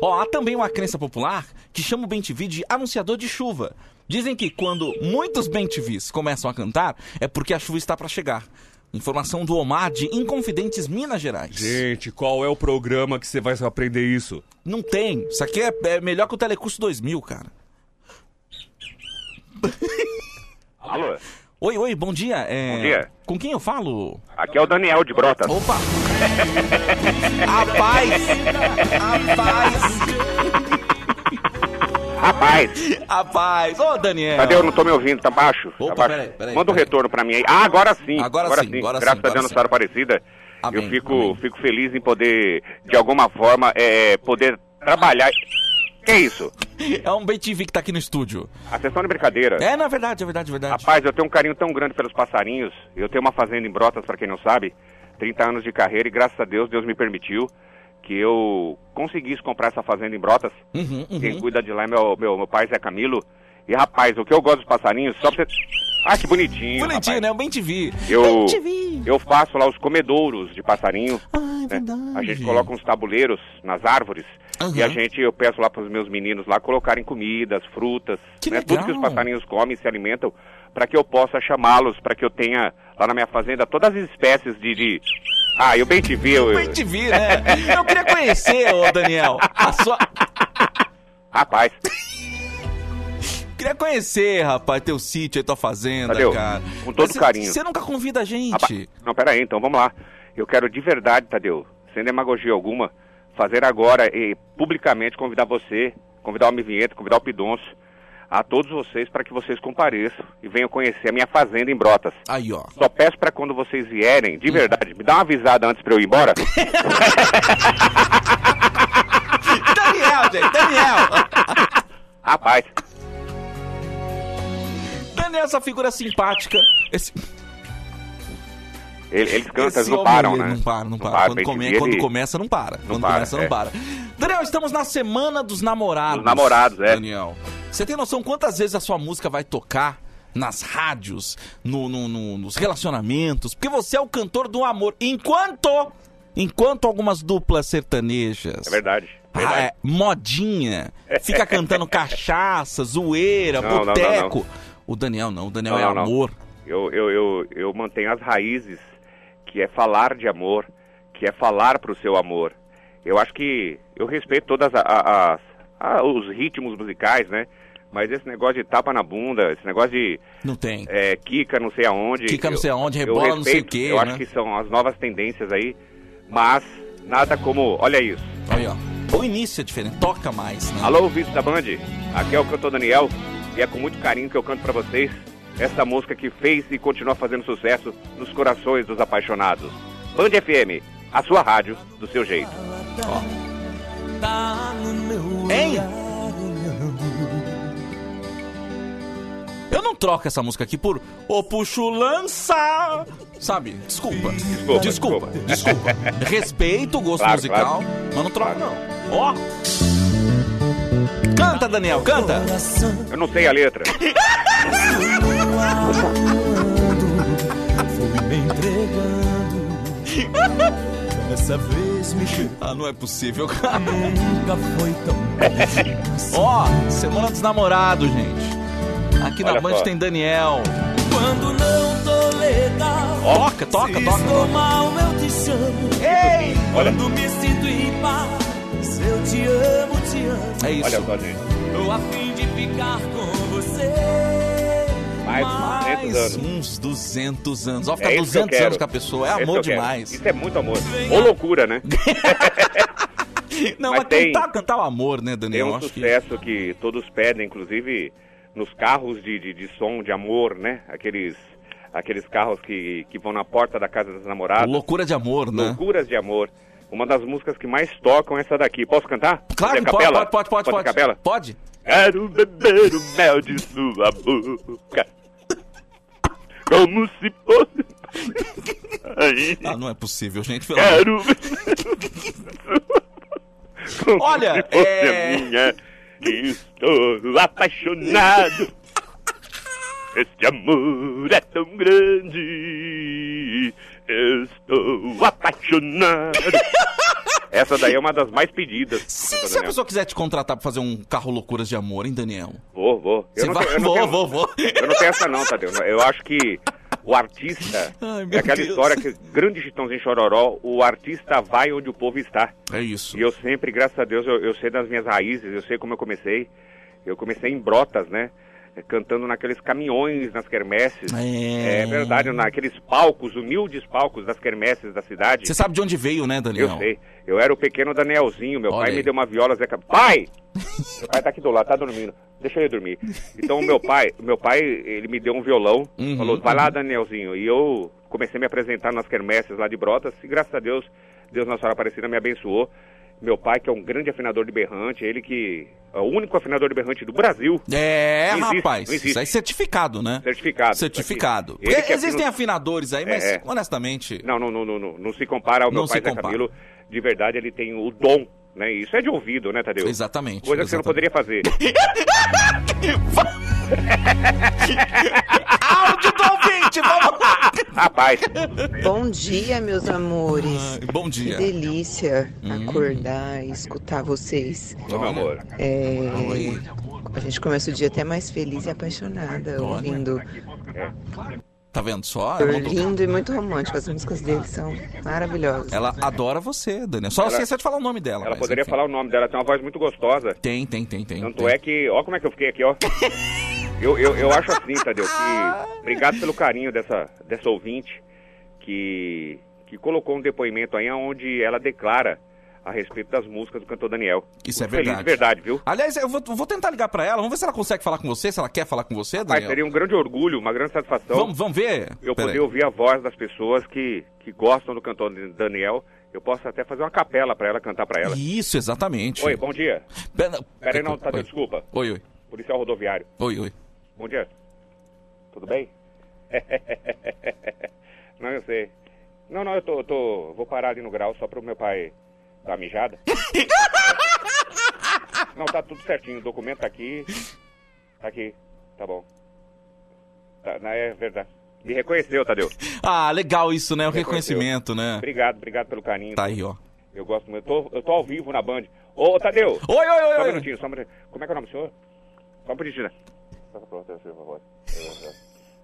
Ó, há também uma crença popular que chama o Bem TV de anunciador de chuva. Dizem que quando muitos Bem TVs começam a cantar, é porque a chuva está para chegar. Informação do Omar de Inconfidentes, Minas Gerais. Gente, qual é o programa que você vai aprender isso? Não tem. Isso aqui é, é melhor que o Telecurso 2000, cara. Alô? Oi, oi, bom dia. É, Bom dia. Com quem eu falo? Aqui é o Daniel de Brotas. Opa! Rapaz! Rapaz, Rapaz! Ô, Daniel! cadê? Eu não tô me ouvindo, tá baixo? Opa, tá baixo. peraí, peraí, Manda um peraí. retorno pra mim aí. Ah, agora sim. Agora sim, agora sim, Graças a agora Deus, sim. Nossa Aparecida. Amém, eu fico, fico feliz em poder, de alguma forma, é, poder trabalhar. Que isso? É um Bem TV que tá aqui no estúdio. A sessão de brincadeira. É, é verdade, é verdade, é verdade. Rapaz, eu tenho um carinho tão grande pelos passarinhos. Eu tenho uma fazenda em Brotas, pra quem não sabe. 30 anos de carreira e graças a Deus, Deus me permitiu que eu conseguisse comprar essa fazenda em Brotas. Uhum, uhum. Quem cuida de lá é meu, meu, meu pai, Zé Camilo. E rapaz, o que eu gosto dos passarinhos, só pra você. Ah, que bonitinho. Bonitinho, rapaz. né? Um Bem TV. Eu, Bem TV. eu faço lá os comedouros de passarinho. Ah, é né? verdade. A gente coloca uns tabuleiros nas árvores. Aham. E a gente, eu peço lá para os meus meninos lá colocarem comidas, frutas, Que né? tudo que os legal. passarinhos comem, se alimentam, para que eu possa chamá-los, para que eu tenha lá na minha fazenda todas as espécies de. de... Ah, eu bem te vi. Eu... Bem TV, né? Eu queria conhecer, ô Daniel, a sua... Rapaz, Queria conhecer, rapaz, teu sítio aí, tua fazenda, Tadeu, cara. com todo Mas carinho. Você nunca convida a gente. Rapaz, não, peraí, então vamos lá. Eu quero de verdade, Tadeu, sem demagogia alguma, fazer agora e publicamente convidar você, convidar o Homem Vinheta, convidar o Pidonço, a todos vocês para que vocês compareçam e venham conhecer a minha fazenda em Brotas. Aí, ó. Só peço para quando vocês vierem, de verdade, me dá uma avisada antes para eu ir embora. Daniel, gente, Daniel. Rapaz, Daniel, essa figura simpática. Esse... ele- eles cantam, eles não param, né? Não para, não para. para, quando, come- quando ele- começa, não para. quando para, começa, não é. para. Daniel, estamos na semana dos namorados. Dos namorados, é. Daniel. Você tem noção quantas vezes a sua música vai tocar nas rádios, no, no- no- nos relacionamentos, porque você é o cantor do amor. Enquanto, enquanto algumas duplas sertanejas, É verdade. ah, é, modinha, fica cantando cachaça, zoeira, Não, não, não, boteco. O Daniel não, o Daniel Não, é não, não. amor. Eu, eu, eu, eu mantenho as raízes, que é falar de amor, que é falar pro seu amor. Eu acho que eu respeito todas a- a- as, a- os ritmos musicais, né? Mas esse negócio de tapa na bunda, esse negócio de Não tem. é, Kika não sei aonde. Kika não sei aonde, rebola não sei o respeito, quê, Eu né? acho que são as novas tendências aí, mas nada como. Olha isso. Olha, ó. O início é diferente, toca mais, né? Alô, ouvintes da Band, aqui é o cantor Daniel e é com muito carinho que eu canto pra vocês essa música que fez e continua fazendo sucesso nos corações dos apaixonados. Band FM, a sua rádio do seu jeito. Tá no meu Hein? Eu não troco essa música aqui por Ô Puxo Lança! Sabe? Desculpa. Desculpa, Desculpa. Desculpa. Respeito o gosto Claro, musical, claro. mas não troco, não. Ó! Canta, Daniel, canta! Eu não sei a letra. Fui me entregando. Dessa vez me. Ah, não é possível, cara. Nunca foi tão Ó, Semana dos Namorados, gente. Aqui na Olha Band só. tem Daniel. Quando não tô legal. Toca, toca, Se toca. estou mal, eu te chamo. Ei! Olha. Quando me sinto em paz, eu te amo, te amo. É isso. Olha só, gente. Tô a fim de ficar com você. Mais de 200 Mais anos. uns 200 anos. Ó, É ficar eu 200 quero. anos com a pessoa. É Esse amor demais. Isso é muito amor. Ou loucura, né? Não, Mas mas, tem- cantar, cantar o amor, né, Tem Daniel? um Acho que- sucesso que... todos pedem, inclusive nos carros de, de, de som de amor, né? Aqueles, aqueles carros que, que vão na porta da casa das namoradas. Loucura de amor, né? Loucuras de amor. Uma das músicas que mais tocam é essa daqui. Posso cantar? Claro, pode, capela? pode, pode, pode, pode. capela? Pode. Quero beber o mel de sua boca. Como se fosse. Aí. Ah, não é possível, gente. Pelo Quero Como Olha, se fosse é- minha. Estou apaixonado. Este amor é tão grande. Estou apaixonado. Essa daí é uma das mais pedidas. Se, Daniel. se a pessoa quiser te contratar pra fazer um carro Loucuras de Amor, hein, Daniel? Vou, vou. Eu Você não vai? eu não Vou, tenho- vou, vou. Eu não tenho essa não, Tadeu. Eu acho que o artista... Ai, é aquela Deus. história que, grande Chitãozinho Chororó, o artista vai onde o povo está. É isso. E eu sempre, graças a Deus, eu, eu sei das minhas raízes, eu sei como eu comecei. Eu comecei em Brotas, né? Cantando naqueles caminhões nas quermesses. É. É verdade, naqueles palcos, humildes palcos das quermesses da cidade. Você sabe de onde veio, né, Daniel? Eu sei. Eu era o pequeno Danielzinho, meu Olha pai aí. me deu uma viola, Zeca. Pai! meu pai tá aqui do lado, tá dormindo. Deixa ele dormir. Então meu pai, meu pai, ele me deu um violão, Uhum, falou, vai lá, Danielzinho. E eu comecei a me apresentar nas quermesses lá de Brotas, e graças a Deus, Deus Nossa Senhora Aparecida me abençoou. Meu pai, que é um grande afinador de berrante, ele que é o único afinador de berrante do Brasil. É, Não existe, rapaz. não existe. Isso aí é certificado, né? Certificado. Certificado. Porque Existem afina- afinadores aí, mas É, é. honestamente. Não, não, não, não, não, não se compara ao Não meu se pai Zé. Camilo. De verdade, ele tem o dom, né? Isso é de ouvido, né, Tadeu? Exatamente. Coisa que você não poderia fazer. Áudio do ouvinte, vamos lá! Rapaz, Bom dia, meus amores. Bom Que dia. delícia Hum. acordar e escutar vocês. ô, meu amor. É, Oi. a gente começa o dia até mais feliz e apaixonada, ouvindo. Tá vendo só? Mandou- Lindo e muito romântico. As músicas dele são maravilhosas. ela adora você, Daniel. Só Ela- esqueceu de falar o nome dela. Ela mas poderia enfim. falar o nome dela, tem uma voz muito gostosa. Tem, tem, tem, tem. Tanto tem. é que, ó como é que eu fiquei aqui, ó. Eu, eu, eu acho assim, Tadeu, que obrigado pelo carinho dessa, dessa ouvinte que, que colocou um depoimento aí onde ela declara a respeito das músicas do cantor Daniel. Isso é Fico feliz verdade. de verdade, viu? Aliás, eu vou, vou tentar ligar pra ela. Vamos ver se ela consegue falar com você, se ela quer falar com você, Mas Daniel. seria um grande orgulho, uma grande satisfação Vamos, vamos ver? eu Pera poder aí. ouvir a voz das pessoas que, que gostam do cantor Daniel. Eu posso até fazer uma capela pra ela, cantar pra ela. Isso, exatamente. Oi, bom dia. Pera, Pera aí, não, Tadeu, oi. desculpa. Oi, oi. Policial rodoviário. Oi, oi. Bom dia. Tudo bem? não, eu sei. Não, não, eu tô, tô. Vou parar ali no grau só pro meu pai dar mijada. não, tá tudo certinho. O documento tá aqui. Tá aqui. Tá bom. tá, não, é verdade. Me reconheceu, Tadeu. Ah, legal isso, né? O Reconheceu. reconhecimento, né? Obrigado, obrigado pelo carinho. Tá aí, ó. Eu gosto muito. Eu tô, eu tô ao vivo na Band. Ô, Tadeu! Oi, oi, oi, Só um minutinho, só um minutinho. Como é que é o nome do senhor? Só um minutinho, né?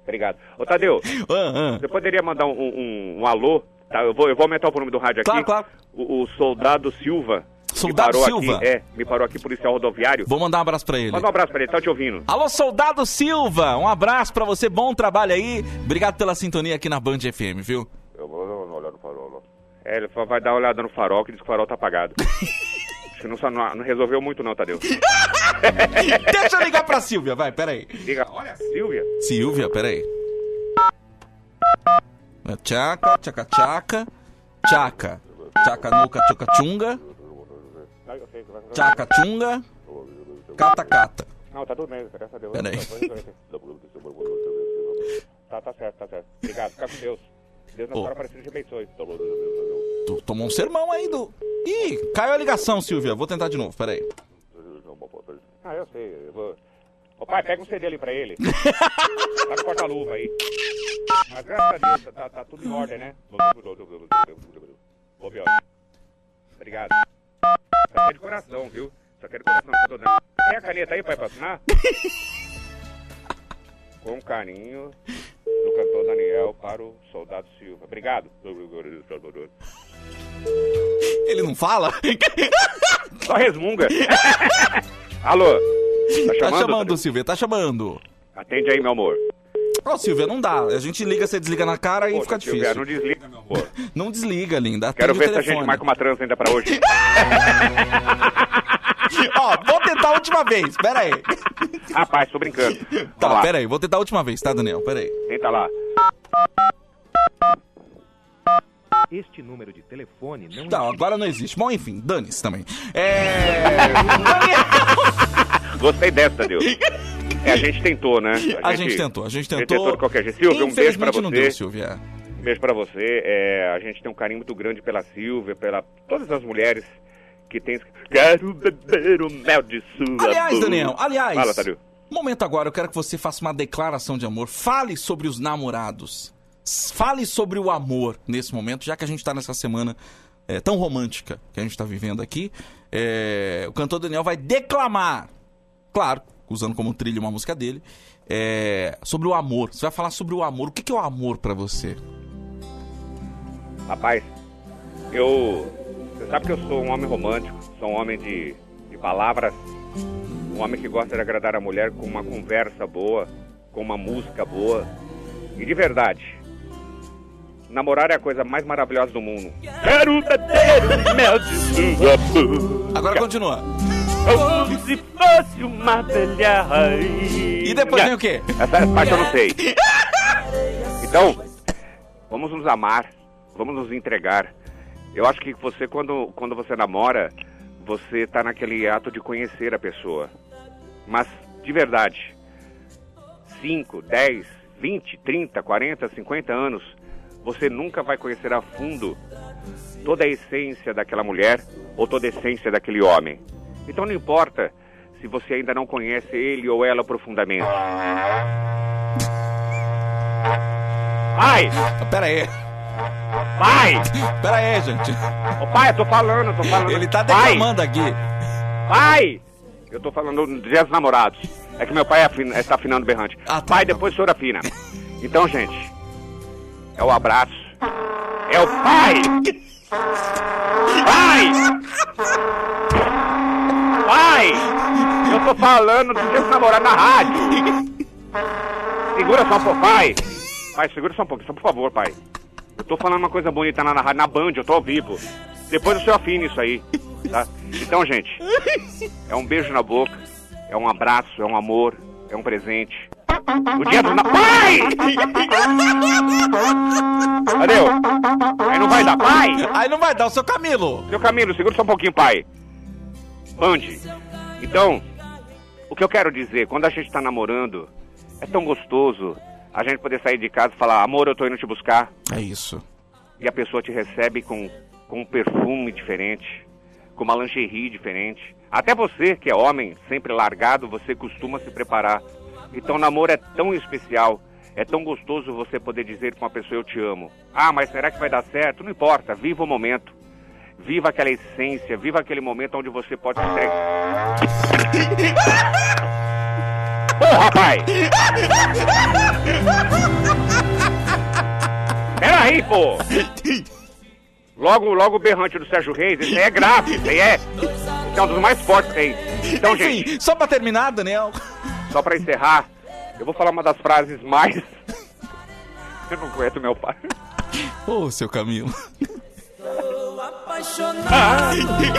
Obrigado. Ô, Tadeu, Ah, você poderia mandar um, um- um alô? Tá, eu, vou, eu vou aumentar o volume do rádio aqui. Claro, claro. O, o soldado Silva. Soldado Silva? Aqui, é, me parou aqui, policial rodoviário. Vou mandar um abraço pra ele. Manda um abraço pra ele, tá te ouvindo. Alô, Soldado Silva, um abraço pra você, bom trabalho aí. Obrigado pela sintonia aqui na Band FM, viu? Eu vou dar uma olhada no farol. É, ele só vai dar uma olhada no farol, que diz que o farol tá apagado. Que não, não, não resolveu muito não, Tadeu. Deixa eu ligar pra Silvia, vai, peraí. Liga, olha, Silvia. Silvia, peraí. Tchaca, tchaca, tchaca, tchaca, tchaca, nuca, tchuca, tchunga, tchaca, tchunga, cata, cata. Não, tá tudo bem, graças a Deus. Peraí. Tá, tá certo, tá certo. Obrigado, fica com Deus. Deus na senhora aparecida te abençoe. Tu tomou um sermão aí do... Ih, caiu a ligação, Silvia. Vou tentar de novo, peraí. Ah, eu sei. Eu vou... Ô pai, pega um CD ali pra ele. tá no porta-luva aí. Mas graças a Deus, tá, tá tudo em ordem, né? Ô, Biel. Obrigado. Aqui é de coração, viu? Aqui é de coração que eu tô dando. Tem a caneta aí, pai, pra assinar? Com carinho, cantor Daniel para o soldado Silva. Obrigado. Ele não fala? Só resmunga. Alô? Tá Tá chamando? chamando, Silvia, tá chamando. Atende aí, meu amor. Ô, Silvia, não dá. A gente liga, você desliga na cara e Poxa, fica Silvia, difícil. não desliga, meu amor. Não desliga, linda. Quero Atende ver o se a gente marca uma trança ainda pra hoje. Ó, vou tentar a última vez, pera aí. Rapaz, tô brincando. Tá, Vamos pera aí, vou tentar a última vez, tá, Daniel? Pera aí. Tenta lá. Este número de telefone não Não, agora não existe. Bom, enfim, dane-se também. É... Gostei dessa, Deus. É, a gente tentou, né? A gente tentou, a gente A gente tentou. tentou de qualquer jeito. Silvia, um beijo pra Infelizmente não você. deu, Silvia. Um beijo pra você. É, a gente tem um carinho muito grande pela Silvia, pela todas as mulheres que tem. Quero beber o mel de sua Aliás. Daniel, aliás. Fala, Tadeu. Momento agora, eu quero que você faça uma declaração de amor. Fale sobre os namorados. Fale sobre o amor nesse momento, já que a gente tá nessa semana é, tão romântica que a gente tá vivendo aqui. É, o cantor Daniel vai declamar, claro, usando como trilha uma música dele, é, sobre o amor. Você vai falar sobre o amor. O que que é o amor pra você? Rapaz, eu. Você sabe que eu sou um homem romântico, sou um homem de, de palavras, um homem que gosta de agradar a mulher com uma conversa boa, com uma música boa. E de verdade, namorar é a coisa mais maravilhosa do mundo. Quero beber mel de boca. Agora continua. Como se fosse uma velha rainha. E depois vem o quê? Essa parte eu não sei. Então, vamos nos amar, vamos nos entregar. Eu acho que você, quando, quando você namora, você tá naquele ato de conhecer a pessoa. Mas, de verdade, 5, 10, 20, 30, 40, 50 anos, você nunca vai conhecer a fundo toda a essência daquela mulher ou toda a essência daquele homem. Então não importa se você ainda não conhece ele ou ela profundamente. Pai! Pera aí. Pai! Pera aí, gente. Ô pai, eu tô falando, eu tô falando. Ele tá Pai! declamando aqui. Pai! Eu tô falando dos dias dos namorados. É que meu pai afina, está afinando berrante. Ah, tá, pai, depois o senhor afina. Então, gente, é o abraço. É o pai! Pai! Pai! Eu tô falando dos dias dos namorados na rádio. Segura só um pouco, pai. Pai, segura só um pouco, só por favor, pai. Eu tô falando uma coisa bonita na rádio, na Band, eu tô ao vivo. Depois o senhor afina isso aí, tá? Então, gente, é um beijo na boca, é um abraço, é um amor, é um presente. O dia do na... Pai! Cadê? Aí não vai dar, pai! Aí não vai dar, o seu Camilo. Seu Camilo, segura só um pouquinho, pai. Band. Então, o que eu quero dizer, quando a gente tá namorando, é tão gostoso a gente poder sair de casa e falar, amor, eu tô indo te buscar. É isso. E a pessoa te recebe com, com um perfume diferente, com uma lingerie diferente. Até você, que é homem, sempre largado, você costuma se preparar. Então o namoro é tão especial. É tão gostoso você poder dizer pra uma pessoa eu te amo. Ah, mas será que vai dar certo? Não importa, viva o momento. Viva aquela essência, viva aquele momento onde você pode se entregar. Ô, rapaz! Peraí, pô! Logo, logo o berrante do Sérgio Reis, isso aí é grave, isso aí é, isso é um dos mais fortes que tem. Então, Enfim, gente, só pra terminar, Daniel. só pra encerrar, eu vou falar uma das frases mais... Eu não aguento meu pai. Ô, seu Camilo.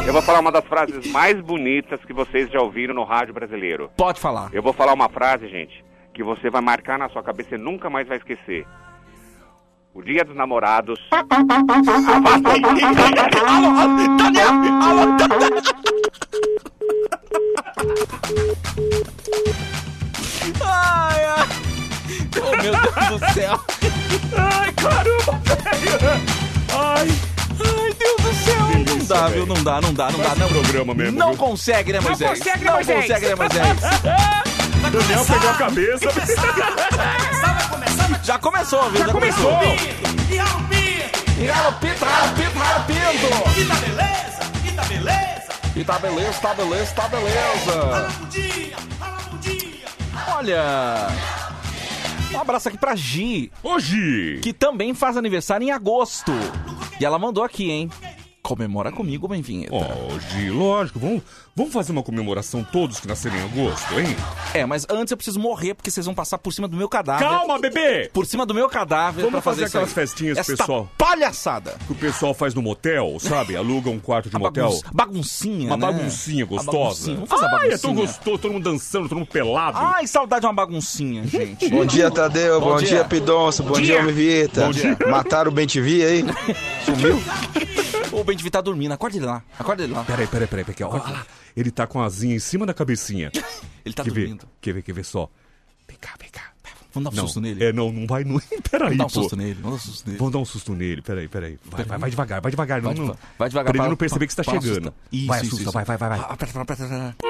Eu vou falar uma das frases mais bonitas que vocês já ouviram no rádio brasileiro. Pode falar. Eu vou falar uma frase, gente, que você vai marcar na sua cabeça e nunca mais vai esquecer. O dia dos namorados. Ai, ai. Oh, meu Deus do céu. Ai, caramba, velho. Ai. Ai, Deus do céu. não dá, viu? Não dá, não dá, não dá. Não, programa mesmo, não viu? consegue, né, Não Moisés? consegue, né, não Moisés? consegue, né, Moisés? Daniel pegou a cabeça. Já começou, viu? Já, começou. E galopita, galopita, galopito. E tá beleza, e tá beleza. E tá beleza, tá beleza, tá beleza. Olha. Um abraço aqui pra Gi. Ô, Gi. Que também faz aniversário em agosto. E ela mandou aqui, hein? Comemora comigo, bem-vinda. Ó, Gi, lógico, vamos, vamos fazer uma comemoração todos que nascerem em agosto, hein? É, mas antes eu preciso morrer porque vocês vão passar por cima do meu cadáver. Calma, bebê! Por cima do meu cadáver Vamos pra fazer, fazer aquelas festinhas, Esta pessoal. palhaçada. Que o pessoal faz no motel, sabe? Aluga um quarto de A motel. bagun- baguncinha, Uma né? baguncinha A gostosa. baguncinha. Vamos fazer a Ai, é baguncinha. tão gostoso, todo mundo dançando, todo mundo pelado. Ai, saudade de uma baguncinha, gente. Bom dia, Tadeu. Bom, dia. Pidonço. Bom, dia, Homem Vieta. Bom dia. Mataram o Ben TV aí? Sumiu? O Ben tá dormindo, acorda ele lá. Acorda ele lá. Peraí, peraí, peraí, peraí. Olha lá. Ele tá com a asinha em cima da cabecinha. Ele tá quer dormindo. Ver, quer ver, quer ver só. Vamos dar um não, susto nele. É, não, não vai. Não... Peraí, Vamos dar um pô. susto nele, vamos dar um susto nele. Vamos dar um susto nele. Peraí, peraí. Vai, Peraí. vai, vai devagar, vai devagar. Vai não, não. vai devagar Pra ele pra- não perceber que você tá pra- pra chegando. assustar. Isso, vai, isso, assusta, isso. vai, vai, vai, vai. Ah.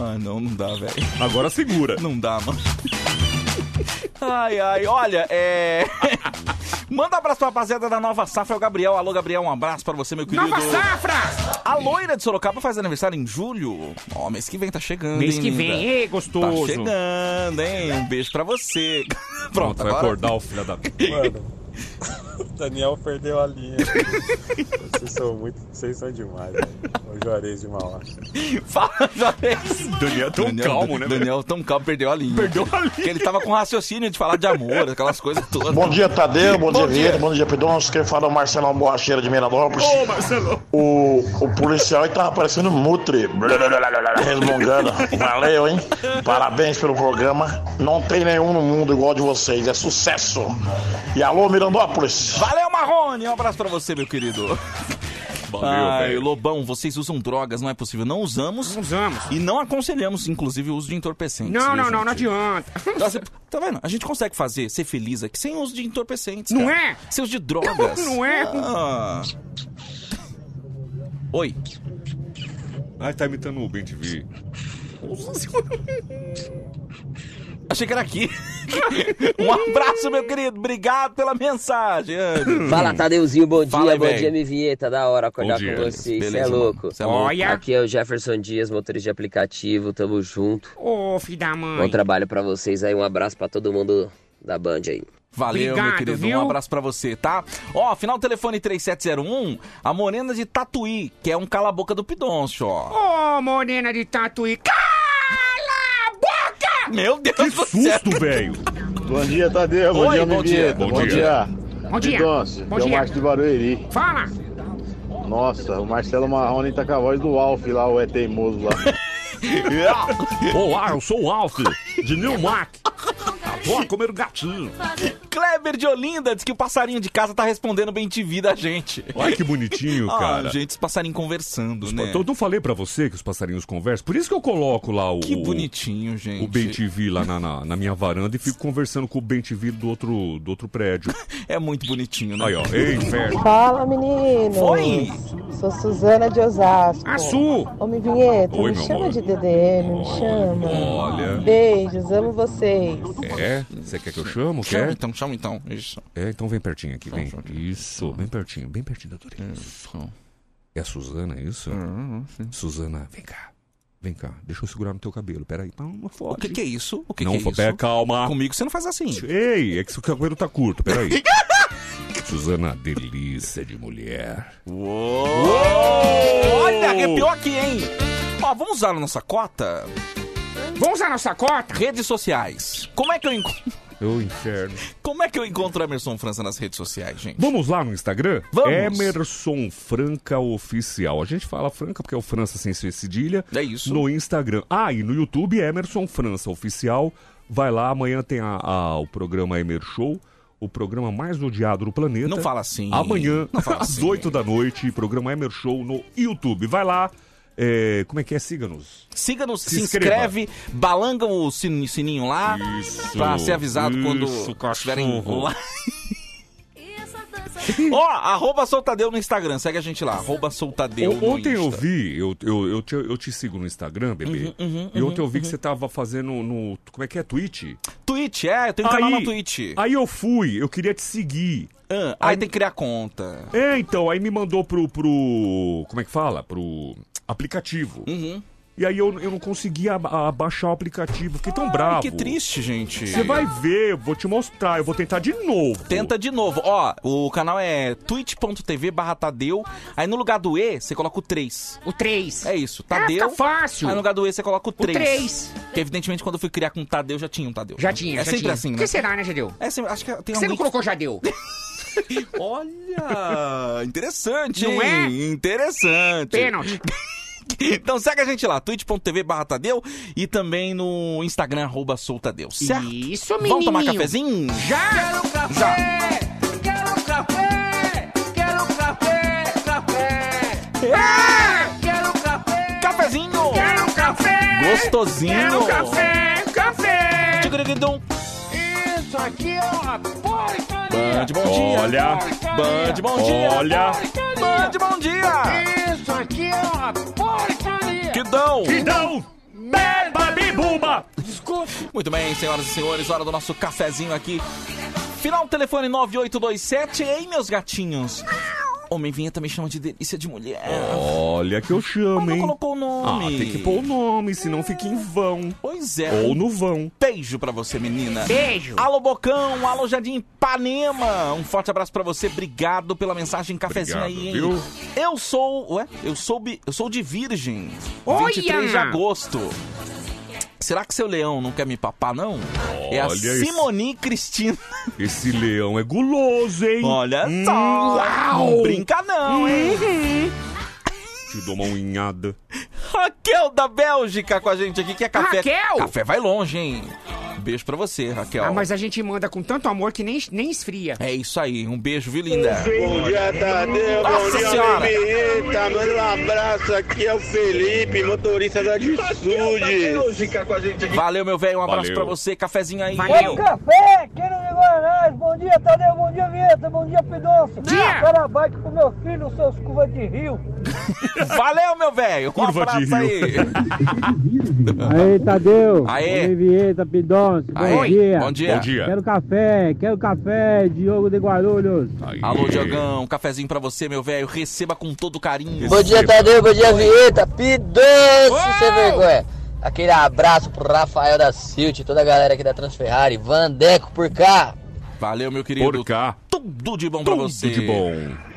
Ah, não, não dá, velho. Agora segura. Não dá, mano. Ai, ai, olha, é. Manda um abraço pra rapaziada da Nova Safra, é o Gabriel. Alô, Gabriel, um abraço pra você, meu querido. Nova Safra! A loira de Sorocaba faz aniversário em julho. Ó, mês que vem tá chegando, Mês hein, que linda? vem, ei, gostoso. Tá chegando, hein? Um beijo pra você. Pronto, vai agora... acordar o filho da. Mano, Daniel perdeu a linha. Vocês são muito. Vocês são demais, velho. O Juarez de Mauá. Fala, Juarez. Daniel é tão calmo, né, Daniel tão calmo, perdeu a linha. Perdeu a linha. Porque ele tava com raciocínio de falar de amor, aquelas coisas todas. Bom dia, Tadeu. Bom, dia, dia. Vieta. Bom dia, Pidonço. Quem fala é o Marcelão Borracheiro de Miranópolis. Ô, Marcelo. O, o policial aí tava parecendo Mutri. Resmungando. Valeu, hein? Parabéns pelo programa. Não tem nenhum no mundo igual de vocês. É sucesso. E alô, Mirandópolis. Valeu, Marrone! Um abraço pra você, meu querido. Valeu, Ai, velho. Lobão, vocês usam drogas, não é possível. Não usamos. Não usamos. E não aconselhamos, inclusive, o uso de entorpecentes. Não, viu, não, não, gente? não adianta. Então, Tá vendo? A gente consegue fazer, ser feliz aqui sem uso de entorpecentes. Não cara. é? Sem uso de drogas. Não é? Ah. Oi. Ai, tá imitando o Ben TV. Achei que era aqui. um abraço, meu querido. Obrigado pela mensagem. Fala, Tadeuzinho, bom dia, Fala aí, bom velho. dia, minha vinheta, da hora acordar Bom dia. com vocês, cê Beleza, é louco. cê é louco. Olha. Aqui é o Jefferson Dias, motorista de aplicativo, tamo junto. Ô, filho da Bom mãe. trabalho pra vocês aí, um abraço pra todo mundo da Band aí. Valeu, meu Obrigado, querido. viu? Um abraço pra você, tá? Ó, final do telefone 3701, a Morena de Tatuí, que é um cala-boca do Pidoncio, ó. Ô, morena de tatuí. Cala! Meu Deus Que do céu. susto, velho. Bom dia, Tadeu. Bom Oi, dia, bom Bom dia. dia. Bom Bom dia. dia. Bom dia. Pidoncio, Bom é o dia. Márcio de Barueri. Fala. Nossa, o Marcelo Marrone tá com a voz do Alf lá, o é teimoso lá. Olá, eu sou o Alf, de Newmark. Adoro comer gatinho. Kleber de Olinda diz que o passarinho de casa tá respondendo bem TV da gente. Olha que bonitinho, Ah, cara. gente, os passarinhos conversando, né? Eu não falei pra você que os passarinhos conversam? Por isso que eu coloco lá o... Que bonitinho, gente. O TV lá na, na, na minha varanda e fico conversando com o TV do outro, do outro prédio. É muito bonitinho, né? Aí, ó. Ei, inferno. Fala, menino. Foi? Sou Suzana de Osasco. Ah, Su! Homem Vinheta, Oi, me chama amor. de DDM, me chama. Olha. Beijos, amo vocês. É? Você quer que eu chamo? Chama Quer? então, chama então. Isso. É, então vem pertinho aqui, vem. Isso, bem pertinho, bem pertinho da orelha. É a Suzana, é isso? Suzana, vem cá. Vem cá, deixa eu segurar no teu cabelo. Peraí. Não, O fode. que, que é isso? O que, não que é isso? pera, calma. Comigo você não faz assim. Ei, é que seu cabelo tá curto, peraí. Suzana, delícia de mulher. Olha, arrepiou aqui, hein? Ó, vamos usar a nossa cota? Vamos usar a nossa cota? Redes sociais. Como é que eu encontro... Ô, inferno. Como é que eu encontro o Emerson França nas redes sociais, gente? Vamos lá no Instagram? Vamos. Emerson Franca Oficial. A gente fala Franca porque é o França sem ser cedilha. É isso. No Instagram. Ah, e no YouTube Emerson França Oficial. Vai lá, amanhã tem a, a- o programa Emer Show. O programa mais odiado do planeta. Não fala assim. Amanhã, Não fala às assim. 8 da noite, programa Emer Show no YouTube. Vai lá. É, como é que é? Siga-nos. Siga-nos, se, Se inscreva. inscreve, balanga o sin- sininho lá pra ser avisado quando isso, estiverem cachorro. lá. Ó, arroba Soltadeu no Instagram, segue a gente lá, arroba Soltadeu Ontem eu vi, eu, eu, eu, te, eu te sigo no Instagram, bebê. Uhum, uhum, e ontem eu vi uhum, que você tava fazendo no. Como é que é? Twitch? Twitch, é, eu tenho um canal na Twitch. Aí eu fui, eu queria te seguir. Ah, aí tem que criar conta. É, então, aí me mandou pro. pro como é que fala? Pro aplicativo. Uhum. E aí eu, eu não conseguia baixar o aplicativo, fiquei tão bravo. que triste, gente. Você vai ver, eu vou te mostrar, eu vou tentar de novo. Tenta de novo. Ó, o canal é twitch.tv barra Tadeu. Aí no lugar do E, você coloca o 3. O 3. É isso, Tadeu. fica fácil. Aí no lugar do E, você coloca o 3. três. Porque evidentemente quando eu fui criar com Tadeu, já tinha um Tadeu. Já tinha, É já sempre tinha. assim, Por né? que será, né, Jadeu? É sempre, acho que tem que um você não colocou Jadeu? Olha, interessante, Não é? hein? Interessante. Pênalti. Então segue a gente lá, twitch.tv barra Tadeu e também no Instagram, arroba Soltadeu, certo? Isso, Vamos tomar cafezinho? Já! Quero café, quero café, quero café, café. É! Quero café, Cafezinho! quero café. Gostosinho! Quero café, café. Tigrididum. Isso aqui é uma porcaria. Band, bom dia! Olha. Band, bom dia! Olha. Band, bom dia! Isso aqui é uma porcaria. Que dão! Que dão! Beba, bibuba! Desculpe. Muito bem, senhoras e senhores, hora do nosso cafezinho aqui. Final do telefone 9827. Ei, meus gatinhos. Homem vinheta me chama de delícia de mulher. Olha que eu chamo, Mas não hein? colocou o nome. Ah, tem que pôr o nome, senão fica em vão. Pois é. Ou no vão. Beijo pra você, menina. Beijo. Alô, Bocão. Alô, Jardim Ipanema. Um forte abraço pra você. Obrigado pela mensagem cafezinho Obrigado, aí, hein? viu? Eu sou... Ué? Eu sou, eu sou de virgem. Olha! 23 de agosto. Será que seu leão não quer me papar, não? é a Olha. Simoni Cristina. Esse leão é guloso, hein? Olha Hum, só. uau! Não brinca não, hein? Te dou uma unhada. Raquel da Bélgica com a gente aqui, que é café. Raquel! Café vai longe, hein? Um beijo pra você, Raquel. Ah, mas a gente manda com tanto amor que nem, nem esfria. É isso aí. Um beijo, viu, linda? Bom dia, Tadeu. Nossa Bom dia, Senhora. Manda um abraço. Aqui é o Felipe, motorista da Dissude. Valeu, meu velho. Um abraço Valeu. pra você. Cafezinho aí. Valeu. Café, quero de Guanás. Bom dia. Bom dia, Vinheta. Bom dia, Pidonço. Dia. Para bike pro meu filho, seus curvas de rio. Valeu, meu velho. Um Curva de abraço aí. Aí, Tadeu. Aê. Vinheta, Pidonço. Aê. Bom dia. Bom dia. Bom dia. Quero café, quero café, Diogo de Guarulhos. Aí. Alô, Diogão. Um cafezinho pra você, meu velho. Receba com todo carinho. Bom dia, Tadeu. Bom dia, Vinheta. Pidoce, sem vergonha. Aquele abraço pro Rafael da Silt, toda a galera aqui da Transferrari. Vandeco por cá. Valeu, meu querido. Por cá. Tudo de bom pra Tudo você. de bom.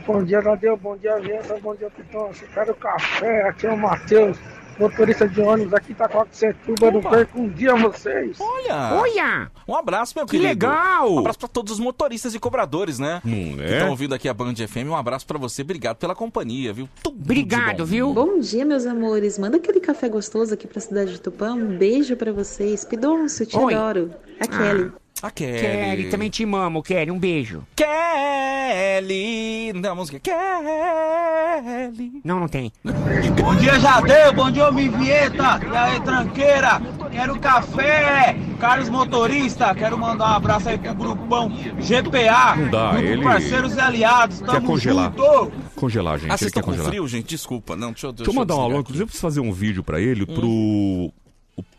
Bom dia, Tadeu. Bom dia, Vinheta. Bom dia, Pidonço. Quero café. Aqui é o Matheus, motorista de ônibus aqui tá com a Setuba. Não perco um dia vocês. Olha. Olha! Um abraço, meu Que querido. legal! Um abraço pra todos os motoristas e cobradores, né? Não Que é? estão ouvindo aqui a Band FM. Um abraço pra você. Obrigado pela companhia, viu? Tudo de Obrigado, bom. viu? Bom dia, meus amores. Manda aquele café gostoso aqui pra cidade de Tupã. Um beijo pra vocês. Pidonço, te Oi. adoro. A Kelly. A Kelly. Kelly, também te amo, Kelly. Um beijo. Kelly. Não tem a música? Kelly. Não, não tem. Bom dia, Jadeu. Bom dia, Homem Vinheta. E aí, tranqueira? Quero café. Carlos Motorista. Quero mandar um abraço aí pro grupão GPA. Não dá, grupo ele- Parceiros e aliados. Quer Tamo congelar. junto. Congelar, gente. Ah, vocês quer estão com congelar. frio, gente? Desculpa. Não, deixa eu... Deixa eu mandar um alô, inclusive eu preciso fazer um vídeo pra ele, Hum. pro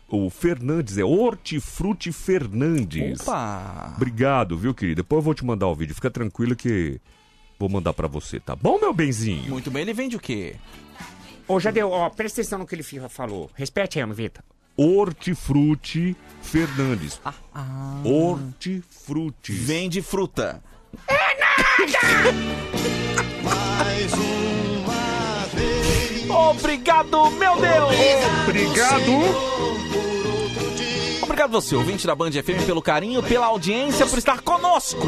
o, Fernandes, é Hortifruti Fernandes. Opa! Obrigado, viu, querido? Depois eu vou te mandar o vídeo, fica tranquilo que vou mandar pra você, tá bom, meu benzinho? Muito bem, ele vende o quê? Ô, Jadeu, ó, presta atenção no que ele falou. Repete aí, Vinheta. Hortifruti Fernandes. Ah. Hortifruti. Vende fruta. Mais uma vez. Obrigado, meu Deus! Obrigado! Obrigado você, ouvinte da Band FM, pelo carinho, pela audiência, por estar conosco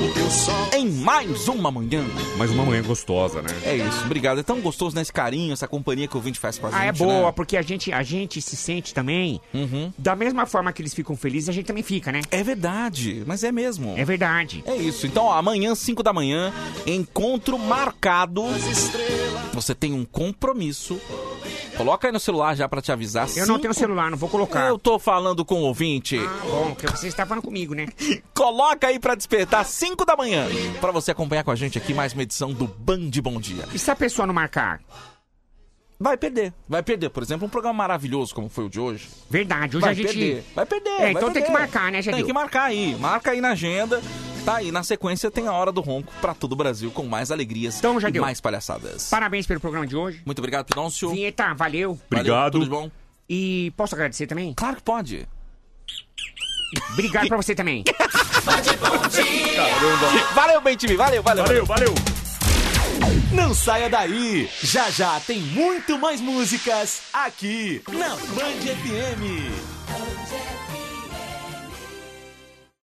em mais uma manhã. Mais uma manhã gostosa, né? É isso, obrigado. É tão gostoso nesse carinho, essa companhia que o ouvinte faz com a gente. Ah, é boa, né? porque a gente, a gente se sente também. Da mesma forma que eles ficam felizes, a gente também fica, né? É verdade, mas é mesmo. É verdade. É isso. Então, ó, amanhã, 5 da manhã, encontro marcado. Você tem um compromisso. Coloca aí no celular já pra te avisar. Eu não tenho celular, não vou colocar. Eu tô falando com o ouvinte. Ah, bom, que você está falando comigo, né? Coloca aí pra despertar 5 da manhã. Pra você acompanhar com a gente aqui mais uma edição do Band Bom Dia. E se a pessoa não marcar? Vai perder. Vai perder. Por exemplo, um programa maravilhoso como foi o de hoje. Verdade, hoje vai a gente. perder. Vai perder. É, vai então tem que perder. marcar, né, Jadil? Tem que marcar aí. Marca aí na agenda. Tá aí, na sequência tem a Hora do Ronco pra todo o Brasil, com mais alegrias Então, e Jadil. mais palhaçadas. Parabéns pelo programa de hoje. Muito obrigado, Pidoncio. Vinheta, valeu. Valeu, tudo de bom? E posso agradecer também? Claro que pode. Obrigado pra você também. Valeu, bem time. Valeu, valeu. Valeu, valeu. Não saia daí! Já já tem muito mais músicas aqui na Band FM.